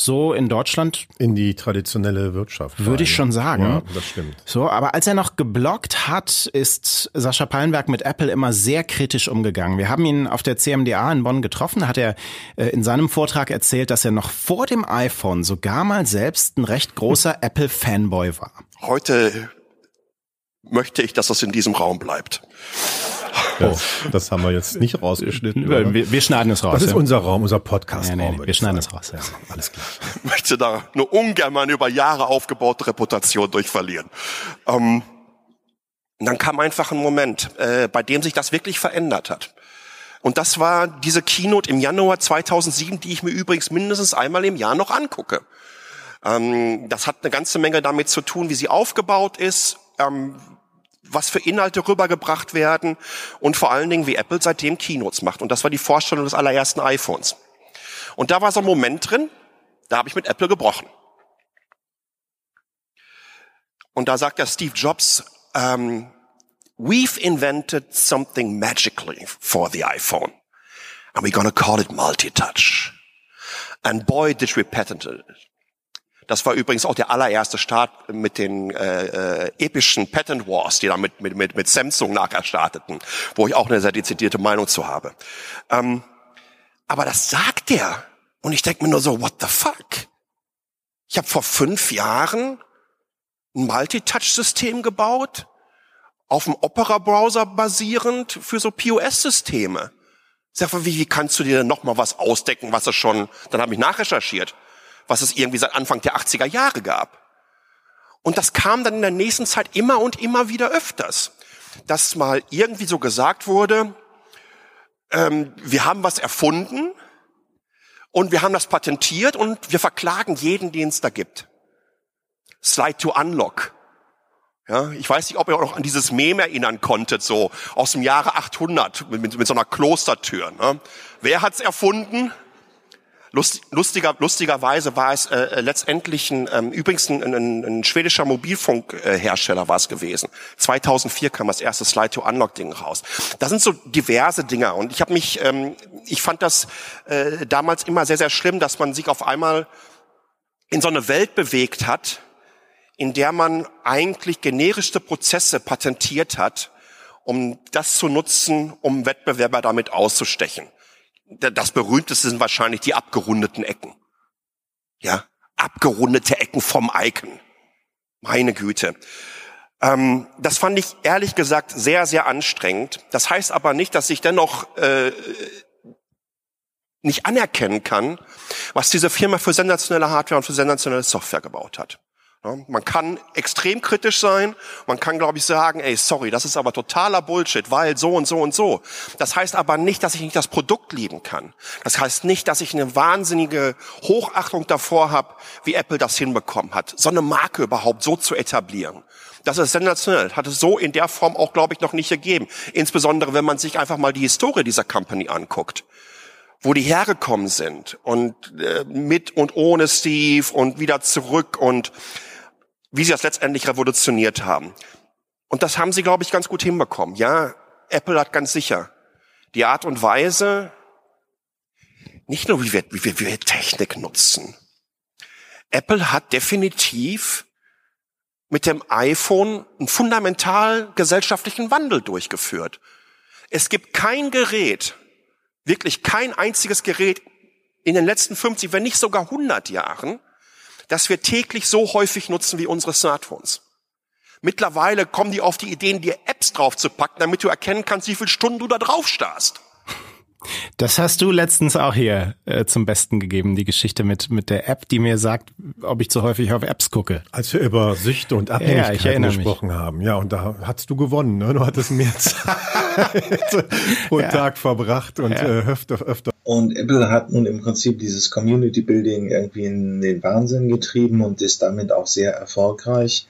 so in Deutschland. In die traditionelle Wirtschaft. Würde ich schon sagen. Ja, das stimmt. So, aber als er noch gebloggt hat, ist Sascha Pallenberg mit Apple immer sehr kritisch umgegangen. Wir haben ihn auf der CMDA in Bonn getroffen, da hat er äh, in seinem Vortrag erzählt, dass er noch vor dem iPhone sogar mal selbst ein recht großer Apple-Fanboy war. Heute möchte ich, dass das in diesem Raum bleibt. Oh. Das haben wir jetzt nicht rausgeschnitten. Wir, wir, schneiden es raus. Das ist ja. unser Raum, unser Podcast. Nee, nee, nee, wir schneiden es raus. Ja. Alles klar. Ich möchte da nur ungern meine über Jahre aufgebaute Reputation durchverlieren. Ähm, Und dann kam einfach ein Moment, äh, bei dem sich das wirklich verändert hat. Und das war diese Keynote im Januar 2007, die ich mir übrigens mindestens einmal im Jahr noch angucke. Ähm, das hat eine ganze Menge damit zu tun, wie sie aufgebaut ist, ähm, was für Inhalte rübergebracht werden und vor allen Dingen, wie Apple seitdem Keynotes macht. Und das war die Vorstellung des allerersten iPhones. Und da war so ein Moment drin, da habe ich mit Apple gebrochen. Und da sagt der Steve Jobs, ähm, we've invented something magically for the iPhone. And we're gonna call it multi-touch. And boy, did we patent it. Das war übrigens auch der allererste Start mit den äh, äh, epischen Patent Wars, die da mit, mit, mit, mit Samsung nachher starteten, wo ich auch eine sehr dezidierte Meinung zu habe. Ähm, aber das sagt er. Und ich denke mir nur so, what the fuck? Ich habe vor fünf Jahren ein Multi-Touch-System gebaut, auf dem Opera-Browser basierend für so POS-Systeme. Sag mal, wie, wie kannst du dir denn noch mal was ausdecken, was es schon, dann habe ich nachrecherchiert, was es irgendwie seit Anfang der 80er Jahre gab. Und das kam dann in der nächsten Zeit immer und immer wieder öfters, dass mal irgendwie so gesagt wurde, ähm, wir haben was erfunden und wir haben das patentiert und wir verklagen jeden, den es da gibt. Slide to Unlock. Ja, ich weiß nicht, ob ihr auch noch an dieses Meme erinnern konntet, so aus dem Jahre 800 mit, mit so einer Klostertür. Ne? Wer hat's erfunden? Lust, lustiger, lustigerweise war es äh, äh, letztendlich ein, ähm, übrigens ein, ein, ein schwedischer Mobilfunkhersteller war es gewesen. 2004 kam das erste Slide-to-Unlock-Ding raus. Da sind so diverse Dinger und ich habe mich, ähm, ich fand das äh, damals immer sehr, sehr schlimm, dass man sich auf einmal in so eine Welt bewegt hat, in der man eigentlich generischste Prozesse patentiert hat, um das zu nutzen, um Wettbewerber damit auszustechen. Das berühmteste sind wahrscheinlich die abgerundeten Ecken. Ja, abgerundete Ecken vom Icon. Meine Güte. Ähm, das fand ich ehrlich gesagt sehr, sehr anstrengend. Das heißt aber nicht, dass ich dennoch äh, nicht anerkennen kann, was diese Firma für sensationelle Hardware und für sensationelle Software gebaut hat. Man kann extrem kritisch sein, man kann, glaube ich, sagen, ey, sorry, das ist aber totaler Bullshit, weil so und so und so. Das heißt aber nicht, dass ich nicht das Produkt lieben kann. Das heißt nicht, dass ich eine wahnsinnige Hochachtung davor habe, wie Apple das hinbekommen hat, so eine Marke überhaupt so zu etablieren. Das ist sensationell. Hat es so in der Form auch, glaube ich, noch nicht gegeben. Insbesondere, wenn man sich einfach mal die Historie dieser Company anguckt wo die hergekommen sind und äh, mit und ohne Steve und wieder zurück und wie sie das letztendlich revolutioniert haben. Und das haben sie, glaube ich, ganz gut hinbekommen. Ja, Apple hat ganz sicher die Art und Weise, nicht nur wie wir, wie wir, wie wir Technik nutzen. Apple hat definitiv mit dem iPhone einen fundamental gesellschaftlichen Wandel durchgeführt. Es gibt kein Gerät, wirklich kein einziges Gerät in den letzten 50, wenn nicht sogar 100 Jahren, das wir täglich so häufig nutzen wie unsere Smartphones. Mittlerweile kommen die auf die Ideen, dir Apps draufzupacken, damit du erkennen kannst, wie viele Stunden du da drauf starrst. Das hast du letztens auch hier äh, zum Besten gegeben, die Geschichte mit, mit der App, die mir sagt, ob ich zu häufig auf Apps gucke. Als wir über Süchte und Abhängigkeiten ja, gesprochen mich. haben. Ja, und da hast du gewonnen. Ne? Du hattest mehr Zeit pro ja. Tag verbracht und ja. äh, öfter, öfter. Und Apple hat nun im Prinzip dieses Community Building irgendwie in den Wahnsinn getrieben und ist damit auch sehr erfolgreich.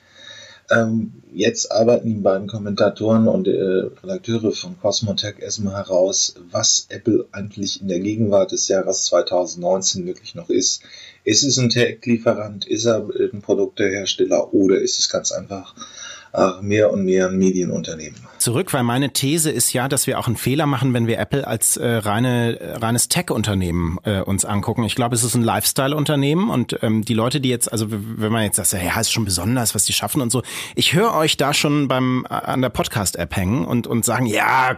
Ähm, jetzt arbeiten die beiden Kommentatoren und äh, Redakteure von Cosmotech erstmal heraus, was Apple eigentlich in der Gegenwart des Jahres 2019 wirklich noch ist. Ist es ein Tech-Lieferant? Ist er ein Produktehersteller? Oder ist es ganz einfach mehr und mehr Medienunternehmen. Zurück, weil meine These ist ja, dass wir auch einen Fehler machen, wenn wir Apple als äh, reine, reines Tech-Unternehmen äh, uns angucken. Ich glaube, es ist ein Lifestyle-Unternehmen und ähm, die Leute, die jetzt, also wenn man jetzt sagt, ja, ist schon besonders, was die schaffen und so. Ich höre euch da schon beim an der Podcast-App hängen und und sagen, ja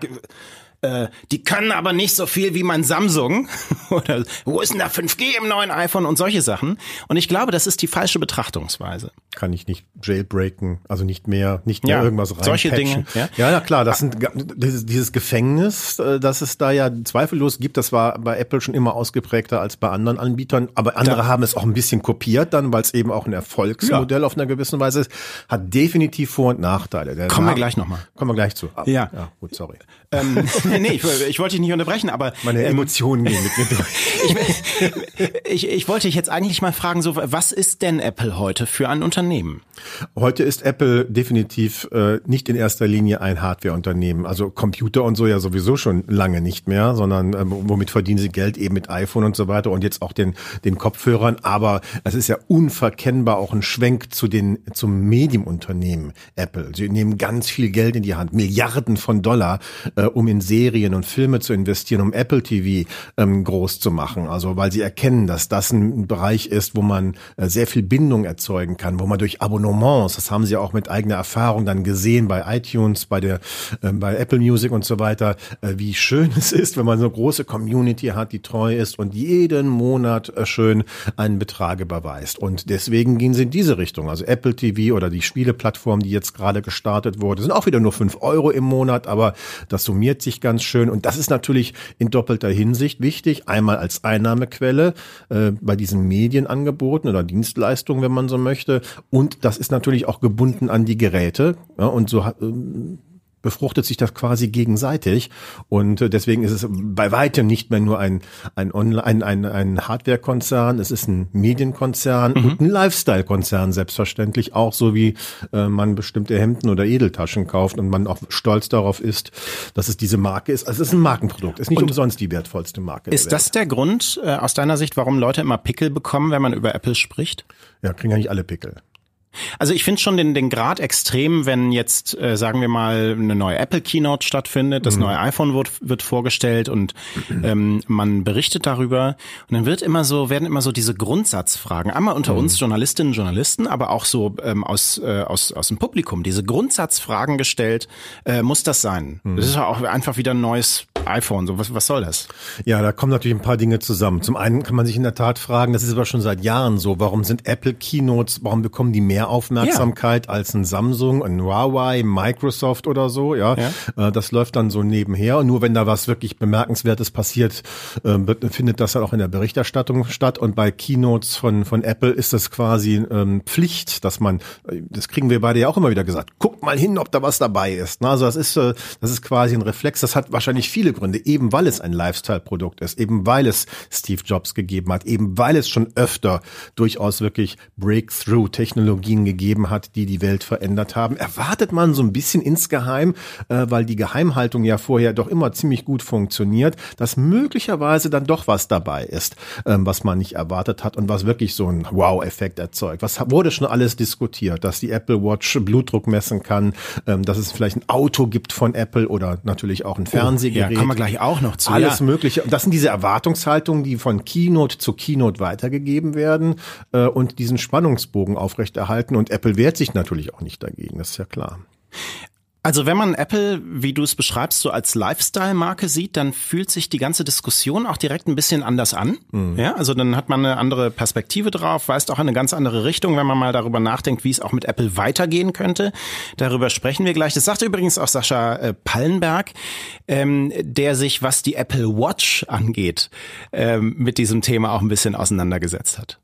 äh, die können aber nicht so viel wie mein Samsung oder wo ist denn da 5G im neuen iPhone und solche Sachen. Und ich glaube, das ist die falsche Betrachtungsweise. Kann ich nicht jailbreaken, also nicht mehr, nicht mehr ja, irgendwas rein. Solche Dinge. Ja? ja, ja, klar, das sind dieses Gefängnis, äh, das es da ja zweifellos gibt, das war bei Apple schon immer ausgeprägter als bei anderen Anbietern, aber andere da, haben es auch ein bisschen kopiert dann, weil es eben auch ein Erfolgsmodell ja. auf einer gewissen Weise ist, hat definitiv Vor- und Nachteile. Der kommen wir gleich nochmal. Kommen wir gleich zu. Ja. ja gut, sorry. Ähm, nee, ich, ich, wollte dich nicht unterbrechen, aber meine ähm, Emotionen gehen mit mir durch. ich, ich, ich wollte dich jetzt eigentlich mal fragen, so was ist denn Apple heute für ein Unternehmen? Heute ist Apple definitiv äh, nicht in erster Linie ein Hardwareunternehmen. Also Computer und so ja sowieso schon lange nicht mehr, sondern ähm, womit verdienen sie Geld eben mit iPhone und so weiter und jetzt auch den den Kopfhörern. Aber es ist ja unverkennbar auch ein Schwenk zu den zum Medienunternehmen Apple. Sie nehmen ganz viel Geld in die Hand, Milliarden von Dollar, äh, um in Serien und Filme zu investieren, um Apple TV ähm, groß zu machen. Also weil sie erkennen, dass das ein Bereich ist, wo man äh, sehr viel Bindung erzeugen kann, wo man durch Abonnements, das haben sie auch mit eigener Erfahrung dann gesehen bei iTunes, bei der äh, bei Apple Music und so weiter, äh, wie schön es ist, wenn man so eine große Community hat, die treu ist und jeden Monat äh, schön einen Betrag überweist. Und deswegen gehen sie in diese Richtung. Also Apple TV oder die Spieleplattform, die jetzt gerade gestartet wurde, sind auch wieder nur fünf Euro im Monat, aber das summiert sich ganz schön. Und das ist natürlich in doppelter Hinsicht wichtig. Einmal als Einnahmequelle äh, bei diesen Medienangeboten oder Dienstleistungen, wenn man so möchte. Und das ist natürlich auch gebunden an die Geräte. Ja, und so äh, befruchtet sich das quasi gegenseitig und äh, deswegen ist es bei weitem nicht mehr nur ein ein Online ein, ein, ein Hardware-Konzern, es ist ein Medienkonzern mhm. und ein Lifestyle-Konzern selbstverständlich auch so wie äh, man bestimmte Hemden oder Edeltaschen kauft und man auch stolz darauf ist, dass es diese Marke ist. Also es ist ein Markenprodukt, ist nicht und umsonst die wertvollste Marke. Ist das der Grund äh, aus deiner Sicht, warum Leute immer Pickel bekommen, wenn man über Apple spricht? Ja, kriegen ja nicht alle Pickel. Also ich finde schon den, den Grad extrem, wenn jetzt, äh, sagen wir mal, eine neue Apple Keynote stattfindet, das mhm. neue iPhone wird, wird vorgestellt und ähm, man berichtet darüber und dann wird immer so, werden immer so diese Grundsatzfragen, einmal unter mhm. uns Journalistinnen und Journalisten, aber auch so ähm, aus, äh, aus, aus dem Publikum, diese Grundsatzfragen gestellt, äh, muss das sein? Mhm. Das ist auch einfach wieder ein neues iPhone, so was, was soll das? Ja, da kommen natürlich ein paar Dinge zusammen. Zum einen kann man sich in der Tat fragen, das ist aber schon seit Jahren so, warum sind Apple Keynotes, warum bekommen die mehr mehr Aufmerksamkeit ja. als ein Samsung, ein Huawei, Microsoft oder so. Ja, ja. Äh, das läuft dann so nebenher. Und nur wenn da was wirklich bemerkenswertes passiert, äh, findet das dann auch in der Berichterstattung statt. Und bei Keynotes von von Apple ist das quasi ähm, Pflicht, dass man, das kriegen wir beide ja auch immer wieder gesagt. Guckt mal hin, ob da was dabei ist. Also das ist äh, das ist quasi ein Reflex. Das hat wahrscheinlich viele Gründe, eben weil es ein Lifestyle-Produkt ist, eben weil es Steve Jobs gegeben hat, eben weil es schon öfter durchaus wirklich Breakthrough-Technologie Technologien gegeben hat, die die Welt verändert haben. Erwartet man so ein bisschen insgeheim, äh, weil die Geheimhaltung ja vorher doch immer ziemlich gut funktioniert, dass möglicherweise dann doch was dabei ist, ähm, was man nicht erwartet hat und was wirklich so einen Wow-Effekt erzeugt. Was wurde schon alles diskutiert, dass die Apple Watch Blutdruck messen kann, ähm, dass es vielleicht ein Auto gibt von Apple oder natürlich auch ein Fernsehgerät. Oh, ja, kommen wir gleich auch noch zu. Alles ja. Mögliche. Und das sind diese Erwartungshaltungen, die von Keynote zu Keynote weitergegeben werden äh, und diesen Spannungsbogen aufrechterhalten halten und Apple wehrt sich natürlich auch nicht dagegen, das ist ja klar. Also wenn man Apple, wie du es beschreibst, so als Lifestyle-Marke sieht, dann fühlt sich die ganze Diskussion auch direkt ein bisschen anders an. Mhm. Ja, also dann hat man eine andere Perspektive drauf, weist auch eine ganz andere Richtung, wenn man mal darüber nachdenkt, wie es auch mit Apple weitergehen könnte. Darüber sprechen wir gleich. Das sagte übrigens auch Sascha äh, Pallenberg, ähm, der sich, was die Apple Watch angeht, ähm, mit diesem Thema auch ein bisschen auseinandergesetzt hat.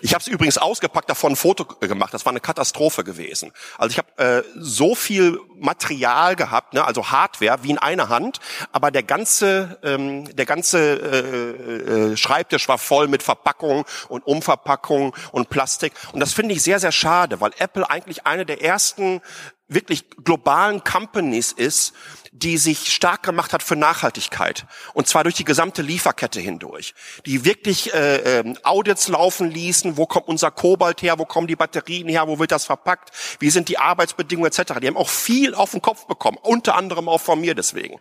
Ich habe es übrigens ausgepackt, davon ein Foto gemacht. Das war eine Katastrophe gewesen. Also ich habe äh, so viel Material gehabt, ne, also Hardware wie in einer Hand, aber der ganze ähm, der ganze äh, äh, Schreibtisch war voll mit Verpackungen und Umverpackungen und Plastik. Und das finde ich sehr sehr schade, weil Apple eigentlich eine der ersten wirklich globalen Companies ist, die sich stark gemacht hat für Nachhaltigkeit. Und zwar durch die gesamte Lieferkette hindurch. Die wirklich äh, äh, Audits laufen ließen, wo kommt unser Kobalt her, wo kommen die Batterien her, wo wird das verpackt, wie sind die Arbeitsbedingungen etc. Die haben auch viel auf den Kopf bekommen, unter anderem auch von mir deswegen.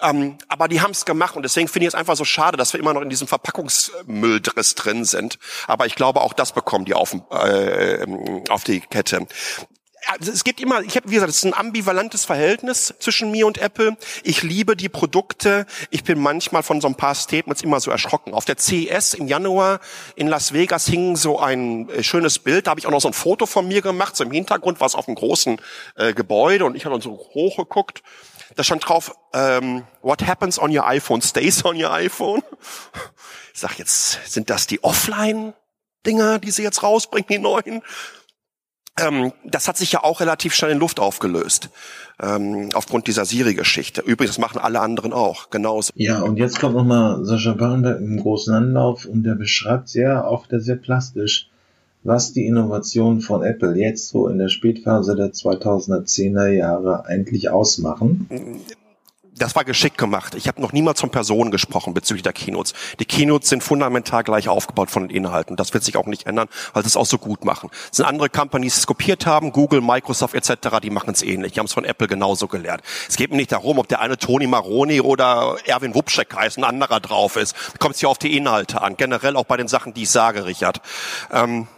Ähm, aber die haben es gemacht und deswegen finde ich es einfach so schade, dass wir immer noch in diesem Verpackungsmülldriss drin sind. Aber ich glaube, auch das bekommen die auf, äh, auf die Kette. Also es gibt immer, ich habe, wie gesagt, es ist ein ambivalentes Verhältnis zwischen mir und Apple. Ich liebe die Produkte. Ich bin manchmal von so ein paar Statements immer so erschrocken. Auf der CES im Januar in Las Vegas hing so ein äh, schönes Bild. Da habe ich auch noch so ein Foto von mir gemacht. So im Hintergrund war es auf einem großen äh, Gebäude und ich habe dann so hochgeguckt. Da stand drauf, ähm, what happens on your iPhone stays on your iPhone. Ich sag jetzt, sind das die Offline-Dinger, die sie jetzt rausbringen, die neuen? Ähm, das hat sich ja auch relativ schnell in Luft aufgelöst, ähm, aufgrund dieser Siri-Geschichte. Übrigens, das machen alle anderen auch, genauso. Ja, und jetzt kommt nochmal Sascha Barnberg im großen Anlauf und der beschreibt sehr, auch der sehr plastisch, was die Innovationen von Apple jetzt so in der Spätphase der 2010er Jahre eigentlich ausmachen das war geschickt gemacht. Ich habe noch niemals von Personen gesprochen bezüglich der Keynotes. Die Keynotes sind fundamental gleich aufgebaut von den Inhalten. Das wird sich auch nicht ändern, weil sie es auch so gut machen. Es sind andere Companies, die es kopiert haben, Google, Microsoft etc., die machen es ähnlich. Die haben es von Apple genauso gelernt. Es geht mir nicht darum, ob der eine Tony Maroni oder Erwin Wupschek heißt, ein anderer drauf ist. Kommt es hier auf die Inhalte an. Generell auch bei den Sachen, die ich sage, Richard. Ähm,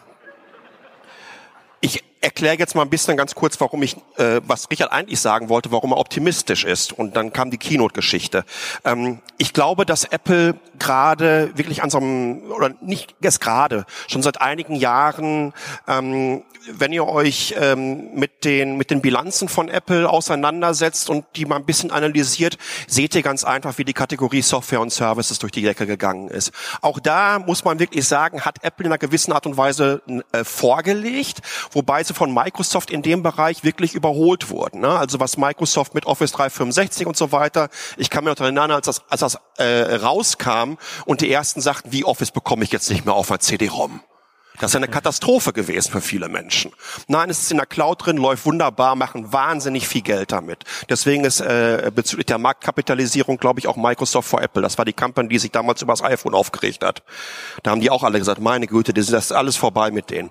ich erkläre jetzt mal ein bisschen ganz kurz, warum ich, äh, was Richard eigentlich sagen wollte, warum er optimistisch ist. Und dann kam die Keynote-Geschichte. Ähm, ich glaube, dass Apple gerade wirklich an so einem, oder nicht erst gerade, schon seit einigen Jahren, ähm, wenn ihr euch ähm, mit den mit den Bilanzen von Apple auseinandersetzt und die mal ein bisschen analysiert, seht ihr ganz einfach, wie die Kategorie Software und Services durch die Decke gegangen ist. Auch da muss man wirklich sagen, hat Apple in einer gewissen Art und Weise äh, vorgelegt, wobei sie von Microsoft in dem Bereich wirklich überholt wurden. Ne? Also was Microsoft mit Office 365 und so weiter, ich kann mir noch erinnern, als das, als das äh, rauskam und die ersten sagten, wie Office bekomme ich jetzt nicht mehr auf einer CD-ROM. Das ist eine Katastrophe gewesen für viele Menschen. Nein, es ist in der Cloud drin, läuft wunderbar, machen wahnsinnig viel Geld damit. Deswegen ist äh, bezüglich der Marktkapitalisierung, glaube ich, auch Microsoft vor Apple. Das war die Company, die sich damals über das iPhone aufgeregt hat. Da haben die auch alle gesagt, meine Güte, das ist alles vorbei mit denen.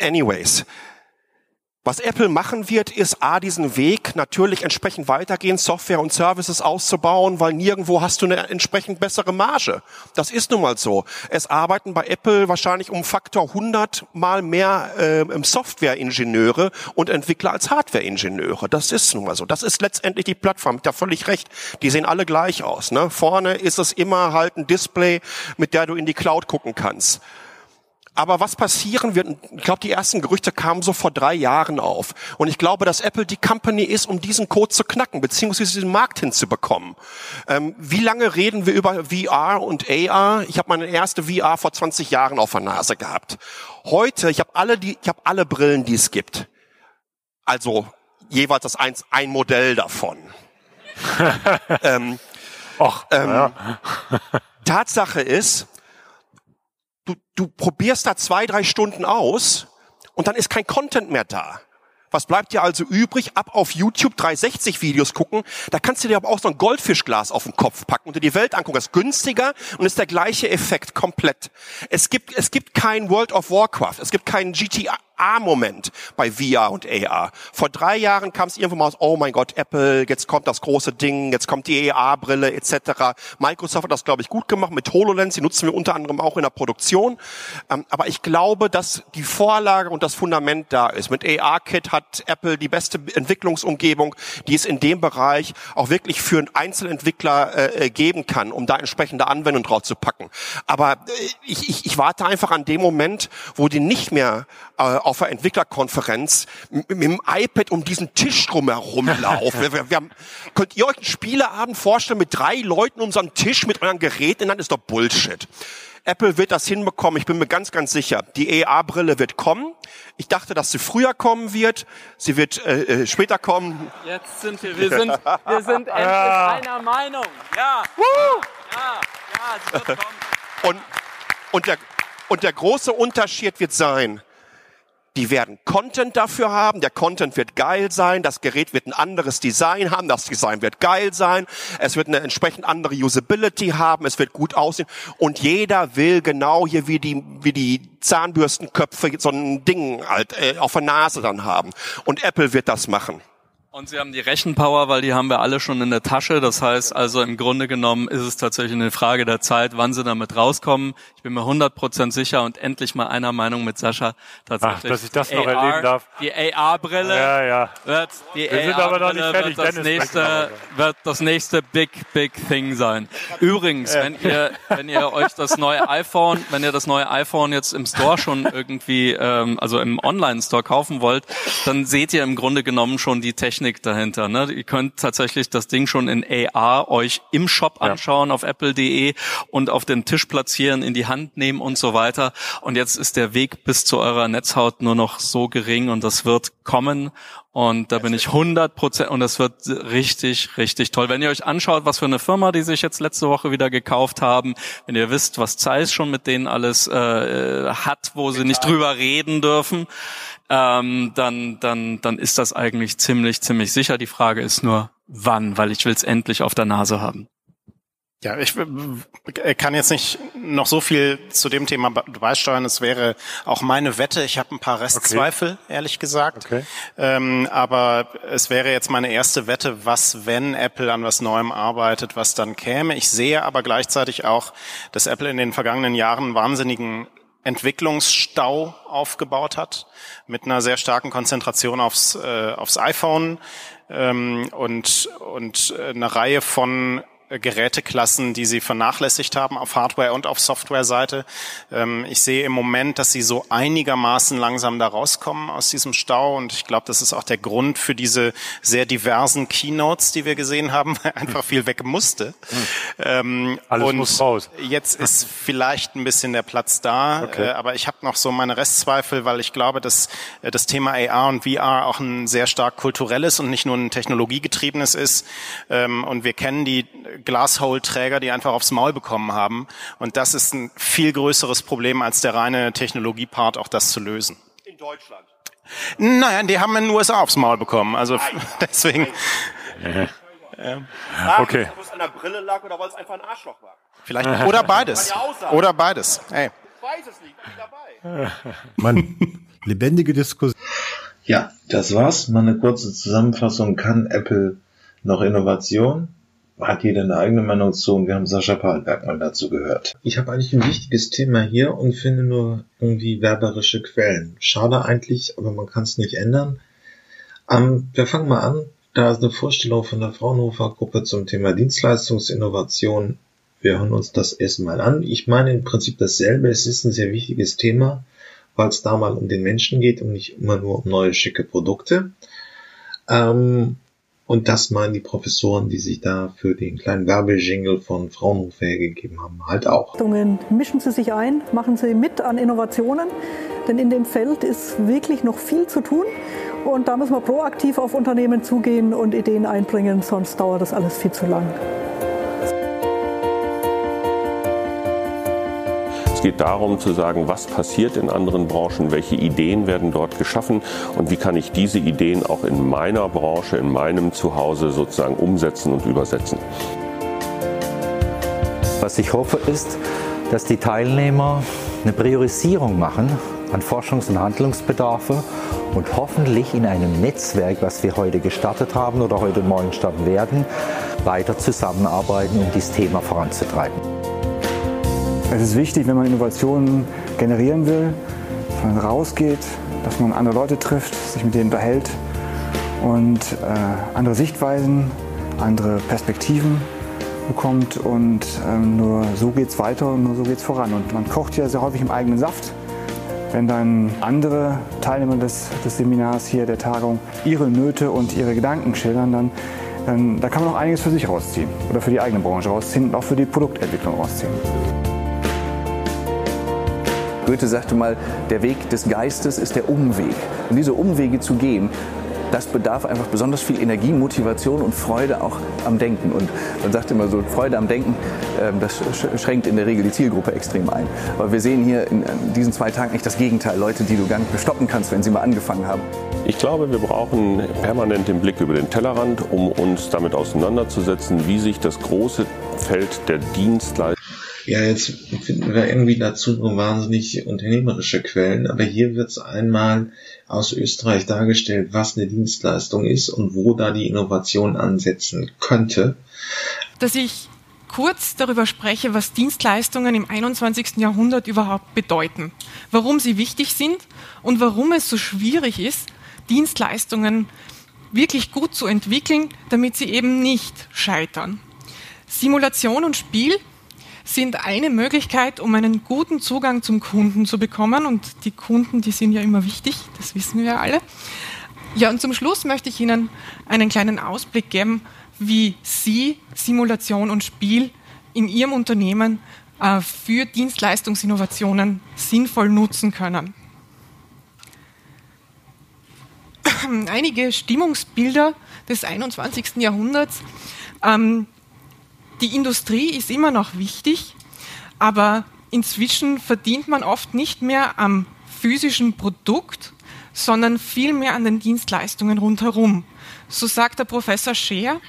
Anyways, was Apple machen wird, ist A, diesen Weg natürlich entsprechend weitergehen, Software und Services auszubauen, weil nirgendwo hast du eine entsprechend bessere Marge. Das ist nun mal so. Es arbeiten bei Apple wahrscheinlich um Faktor 100 mal mehr äh, Software-Ingenieure und Entwickler als Hardware-Ingenieure. Das ist nun mal so. Das ist letztendlich die Plattform. Ich da völlig recht. Die sehen alle gleich aus. Ne? Vorne ist es immer halt ein Display, mit der du in die Cloud gucken kannst. Aber was passieren wird, ich glaube, die ersten Gerüchte kamen so vor drei Jahren auf. Und ich glaube, dass Apple die Company ist, um diesen Code zu knacken, beziehungsweise diesen Markt hinzubekommen. Ähm, wie lange reden wir über VR und AR? Ich habe meine erste VR vor 20 Jahren auf der Nase gehabt. Heute, ich habe alle, die, ich habe alle Brillen, die es gibt. Also jeweils das eins, ein Modell davon. ähm, Och, ähm, ja. Tatsache ist, du, du probierst da zwei, drei Stunden aus und dann ist kein Content mehr da. Was bleibt dir also übrig? Ab auf YouTube 360 Videos gucken. Da kannst du dir aber auch so ein Goldfischglas auf den Kopf packen und dir die Welt angucken. Das ist günstiger und ist der gleiche Effekt komplett. Es gibt, es gibt kein World of Warcraft. Es gibt keinen GTA AR-Moment bei VR und AR. Vor drei Jahren kam es irgendwann mal aus, oh mein Gott, Apple, jetzt kommt das große Ding, jetzt kommt die AR-Brille etc. Microsoft hat das, glaube ich, gut gemacht mit HoloLens, die nutzen wir unter anderem auch in der Produktion. Ähm, aber ich glaube, dass die Vorlage und das Fundament da ist. Mit AR-Kit hat Apple die beste Entwicklungsumgebung, die es in dem Bereich auch wirklich für einen Einzelentwickler äh, äh geben kann, um da entsprechende Anwendungen drauf zu packen. Aber äh, ich, ich, ich warte einfach an dem Moment, wo die nicht mehr äh, auf der Entwicklerkonferenz mit, mit dem iPad um diesen Tisch drumherum laufen. wir, wir, wir haben, könnt ihr euch einen Spieleabend vorstellen mit drei Leuten um so einen Tisch mit euren Geräten? Dann ist doch Bullshit. Apple wird das hinbekommen, ich bin mir ganz, ganz sicher. Die AR-Brille wird kommen. Ich dachte, dass sie früher kommen wird. Sie wird äh, äh später kommen. Jetzt sind wir, wir sind, wir sind endlich einer Meinung. Ja. Woo! Ja, ja, sie wird kommen. Und, und, der, und der große Unterschied wird sein, die werden Content dafür haben. Der Content wird geil sein. Das Gerät wird ein anderes Design haben. Das Design wird geil sein. Es wird eine entsprechend andere Usability haben. Es wird gut aussehen. Und jeder will genau hier wie die, wie die Zahnbürstenköpfe so ein Ding halt äh, auf der Nase dann haben. Und Apple wird das machen. Und Sie haben die Rechenpower, weil die haben wir alle schon in der Tasche. Das heißt also im Grunde genommen ist es tatsächlich eine Frage der Zeit, wann Sie damit rauskommen. Ich bin mir 100% sicher und endlich mal einer Meinung mit Sascha. Tatsächlich Ach, dass ich das noch AR, erleben darf. Die AR-Brille ja, ja. wird, die wir noch fertig. Wird das, nächste, wird das nächste Big, Big Thing sein. Übrigens, wenn ihr, wenn ihr euch das neue iPhone, wenn ihr das neue iPhone jetzt im Store schon irgendwie, ähm, also im Online-Store kaufen wollt, dann seht ihr im Grunde genommen schon die Technik Technik dahinter. Ne? Ihr könnt tatsächlich das Ding schon in AR euch im Shop anschauen ja. auf apple.de und auf den Tisch platzieren, in die Hand nehmen und so weiter. Und jetzt ist der Weg bis zu eurer Netzhaut nur noch so gering und das wird kommen. Und da bin ich 100 Prozent und das wird richtig, richtig toll. Wenn ihr euch anschaut, was für eine Firma die sich jetzt letzte Woche wieder gekauft haben, wenn ihr wisst, was Zeiss schon mit denen alles äh, hat, wo sie nicht drüber reden dürfen, ähm, dann, dann, dann ist das eigentlich ziemlich, ziemlich sicher. Die Frage ist nur, wann, weil ich will es endlich auf der Nase haben. Ja, ich äh, kann jetzt nicht noch so viel zu dem Thema beisteuern. Es wäre auch meine Wette. Ich habe ein paar Restzweifel, okay. ehrlich gesagt. Okay. Ähm, aber es wäre jetzt meine erste Wette, was, wenn Apple an was Neuem arbeitet, was dann käme. Ich sehe aber gleichzeitig auch, dass Apple in den vergangenen Jahren wahnsinnigen Entwicklungsstau aufgebaut hat, mit einer sehr starken Konzentration aufs, äh, aufs iPhone ähm, und, und eine Reihe von Geräteklassen, die sie vernachlässigt haben auf Hardware- und auf Software-Seite. Ähm, ich sehe im Moment, dass sie so einigermaßen langsam da rauskommen aus diesem Stau und ich glaube, das ist auch der Grund für diese sehr diversen Keynotes, die wir gesehen haben, weil einfach viel weg musste. Ähm, Alles und muss raus. Jetzt ist vielleicht ein bisschen der Platz da, okay. Äh, aber ich habe noch so meine Restzweifel, weil ich glaube, dass äh, das Thema AR und VR auch ein sehr stark kulturelles und nicht nur ein technologiegetriebenes ist. Ähm, und wir kennen die Glasshole-Träger, die einfach aufs Maul bekommen haben. Und das ist ein viel größeres Problem als der reine Technologiepart, auch das zu lösen. In Deutschland? Naja, die haben in den USA aufs Maul bekommen. Also Nein. deswegen. Nein. Ähm, okay. Ob es an der Brille lag oder weil es einfach ein Arschloch war. Vielleicht. Oder beides. Oder beides. Hey. Ich weiß es nicht. Bin dabei. Mann, lebendige Diskussion. Ja, das war's. Mal eine kurze Zusammenfassung. Kann Apple noch Innovation? Hat jeder eine eigene Meinung zu und wir haben Sascha Pahlberg mal dazu gehört. Ich habe eigentlich ein wichtiges Thema hier und finde nur irgendwie werberische Quellen. Schade eigentlich, aber man kann es nicht ändern. Ähm, wir fangen mal an. Da ist eine Vorstellung von der Fraunhofer Gruppe zum Thema Dienstleistungsinnovation. Wir hören uns das erstmal an. Ich meine im Prinzip dasselbe. Es ist ein sehr wichtiges Thema, weil es da mal um den Menschen geht und nicht immer nur um neue schicke Produkte. Ähm, und das meinen die Professoren, die sich da für den kleinen Werbejingle von Fraunhofer hergegeben haben, halt auch. Mischen Sie sich ein, machen Sie mit an Innovationen, denn in dem Feld ist wirklich noch viel zu tun. Und da müssen wir proaktiv auf Unternehmen zugehen und Ideen einbringen, sonst dauert das alles viel zu lang. Es geht darum zu sagen, was passiert in anderen Branchen, welche Ideen werden dort geschaffen und wie kann ich diese Ideen auch in meiner Branche, in meinem Zuhause sozusagen umsetzen und übersetzen. Was ich hoffe ist, dass die Teilnehmer eine Priorisierung machen an Forschungs- und Handlungsbedarfe und hoffentlich in einem Netzwerk, was wir heute gestartet haben oder heute Morgen starten werden, weiter zusammenarbeiten, um dieses Thema voranzutreiben. Es ist wichtig, wenn man Innovationen generieren will, dass man rausgeht, dass man andere Leute trifft, sich mit denen unterhält und äh, andere Sichtweisen, andere Perspektiven bekommt und ähm, nur so geht es weiter und nur so geht es voran. Und man kocht ja sehr häufig im eigenen Saft. Wenn dann andere Teilnehmer des, des Seminars hier, der Tagung, ihre Nöte und ihre Gedanken schildern, dann, dann da kann man auch einiges für sich rausziehen oder für die eigene Branche rausziehen und auch für die Produktentwicklung rausziehen. Goethe sagte mal, der Weg des Geistes ist der Umweg. Und diese Umwege zu gehen, das bedarf einfach besonders viel Energie, Motivation und Freude auch am Denken. Und man sagt immer so, Freude am Denken, ähm, das schränkt in der Regel die Zielgruppe extrem ein. Aber wir sehen hier in diesen zwei Tagen echt das Gegenteil. Leute, die du gar nicht bestoppen kannst, wenn sie mal angefangen haben. Ich glaube, wir brauchen permanent den Blick über den Tellerrand, um uns damit auseinanderzusetzen, wie sich das große Feld der Dienstleistungen Ja, jetzt finden wir irgendwie dazu nur wahnsinnig unternehmerische Quellen, aber hier wird es einmal aus Österreich dargestellt, was eine Dienstleistung ist und wo da die Innovation ansetzen könnte. Dass ich kurz darüber spreche, was Dienstleistungen im 21. Jahrhundert überhaupt bedeuten, warum sie wichtig sind und warum es so schwierig ist, Dienstleistungen wirklich gut zu entwickeln, damit sie eben nicht scheitern. Simulation und Spiel sind eine Möglichkeit, um einen guten Zugang zum Kunden zu bekommen. Und die Kunden, die sind ja immer wichtig, das wissen wir alle. Ja, und zum Schluss möchte ich Ihnen einen kleinen Ausblick geben, wie Sie Simulation und Spiel in Ihrem Unternehmen äh, für Dienstleistungsinnovationen sinnvoll nutzen können. Einige Stimmungsbilder des 21. Jahrhunderts. Ähm, die Industrie ist immer noch wichtig, aber inzwischen verdient man oft nicht mehr am physischen Produkt, sondern vielmehr an den Dienstleistungen rundherum. So sagt der Professor Scheer,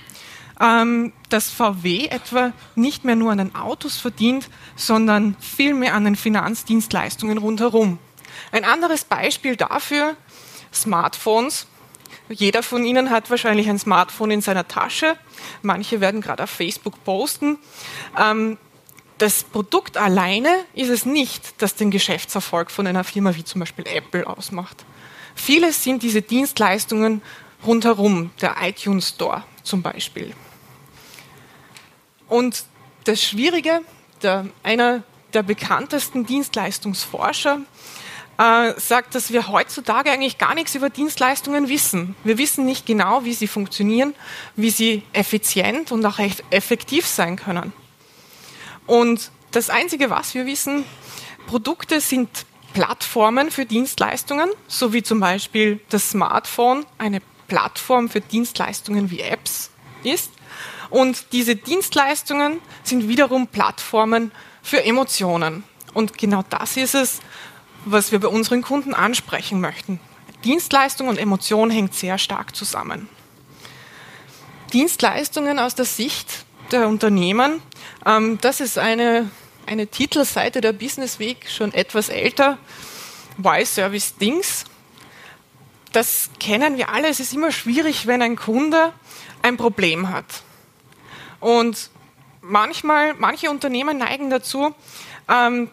ähm, dass VW etwa nicht mehr nur an den Autos verdient, sondern vielmehr an den Finanzdienstleistungen rundherum. Ein anderes Beispiel dafür, Smartphones. Jeder von Ihnen hat wahrscheinlich ein Smartphone in seiner Tasche. Manche werden gerade auf Facebook posten. Ähm, das Produkt alleine ist es nicht, das den Geschäftserfolg von einer Firma wie zum Beispiel Apple ausmacht. Vieles sind diese Dienstleistungen rundherum, der iTunes Store zum Beispiel. Und das Schwierige, der, einer der bekanntesten Dienstleistungsforscher äh, sagt, dass wir heutzutage eigentlich gar nichts über Dienstleistungen wissen. Wir wissen nicht genau, wie sie funktionieren, wie sie effizient und auch echt effektiv sein können. Und das Einzige, was wir wissen, Produkte sind Plattformen für Dienstleistungen, so wie zum Beispiel das Smartphone eine Plattform für Dienstleistungen wie Apps ist. Und diese Dienstleistungen sind wiederum Plattformen für Emotionen. Und genau das ist es, was wir bei unseren Kunden ansprechen möchten. Dienstleistung und Emotion hängt sehr stark zusammen. Dienstleistungen aus der Sicht der Unternehmen, ähm, das ist eine, eine Titelseite der Business Week, schon etwas älter. Why Service Things. Das kennen wir alle. Es ist immer schwierig, wenn ein Kunde ein Problem hat. Und manchmal, manche Unternehmen neigen dazu, ähm,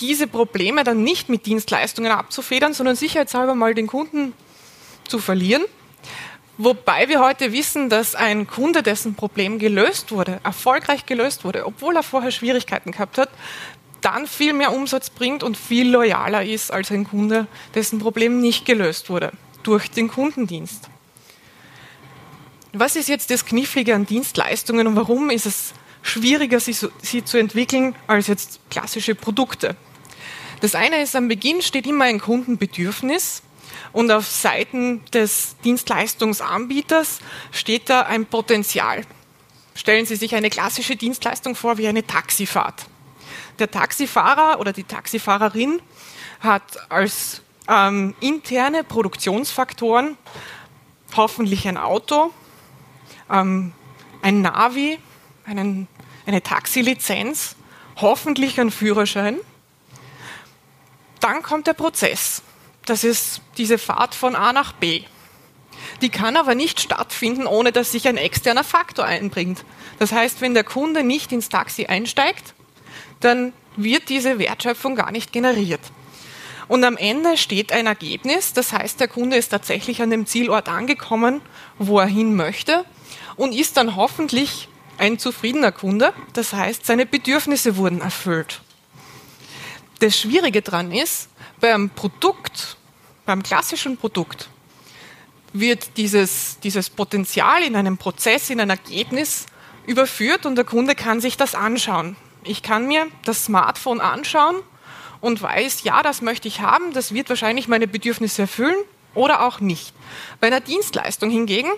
diese Probleme dann nicht mit Dienstleistungen abzufedern, sondern sicherheitshalber mal den Kunden zu verlieren. Wobei wir heute wissen, dass ein Kunde, dessen Problem gelöst wurde, erfolgreich gelöst wurde, obwohl er vorher Schwierigkeiten gehabt hat, dann viel mehr Umsatz bringt und viel loyaler ist als ein Kunde, dessen Problem nicht gelöst wurde durch den Kundendienst. Was ist jetzt das Knifflige an Dienstleistungen und warum ist es schwieriger, sie, zu entwickeln, als jetzt klassische Produkte? Das eine ist, am Beginn steht immer ein Kundenbedürfnis und auf Seiten des Dienstleistungsanbieters steht da ein Potenzial. Stellen Sie sich eine klassische Dienstleistung vor wie eine Taxifahrt. Der Taxifahrer oder die Taxifahrerin hat als ähm, interne Produktionsfaktoren hoffentlich ein Auto, ähm, ein Navi, einen, eine Taxilizenz, hoffentlich ein Führerschein. Dann kommt der Prozess. Das ist diese Fahrt von A nach B. Die kann aber nicht stattfinden, ohne dass sich ein externer Faktor einbringt. Das heißt, wenn der Kunde nicht ins Taxi einsteigt, dann wird diese Wertschöpfung gar nicht generiert. Und am Ende steht ein Ergebnis, das heißt, der Kunde ist tatsächlich an dem Zielort angekommen, wo er hin möchte und ist dann hoffentlich ein zufriedener Kunde. Das heißt, seine Bedürfnisse wurden erfüllt. Das Schwierige daran ist, beim Produkt, beim klassischen Produkt, wird dieses, dieses Potenzial in einem Prozess, in ein Ergebnis überführt und der Kunde kann sich das anschauen. Ich kann mir das Smartphone anschauen und weiß, ja, das möchte ich haben, das wird wahrscheinlich meine Bedürfnisse erfüllen oder auch nicht. Bei einer Dienstleistung hingegen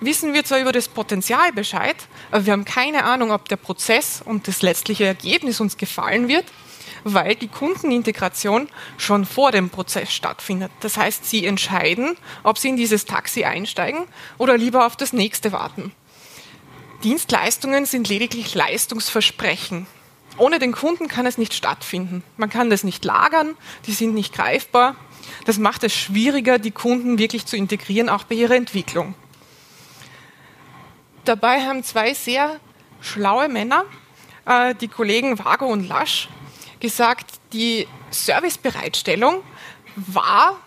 wissen wir zwar über das Potenzial Bescheid, aber wir haben keine Ahnung, ob der Prozess und das letztliche Ergebnis uns gefallen wird, weil die Kundenintegration schon vor dem Prozess stattfindet. Das heißt, Sie entscheiden, ob Sie in dieses Taxi einsteigen oder lieber auf das nächste warten. Dienstleistungen sind lediglich Leistungsversprechen. ohne den Kunden kann es nicht stattfinden. Man kann das nicht lagern, die sind nicht greifbar. Das macht es schwieriger, die Kunden wirklich zu integrieren, auch bei ihrer Entwicklung. Dabei haben zwei sehr schlaue Männer, äh, die Kollegen Vago und Lasch, gesagt, die Servicebereitstellung war,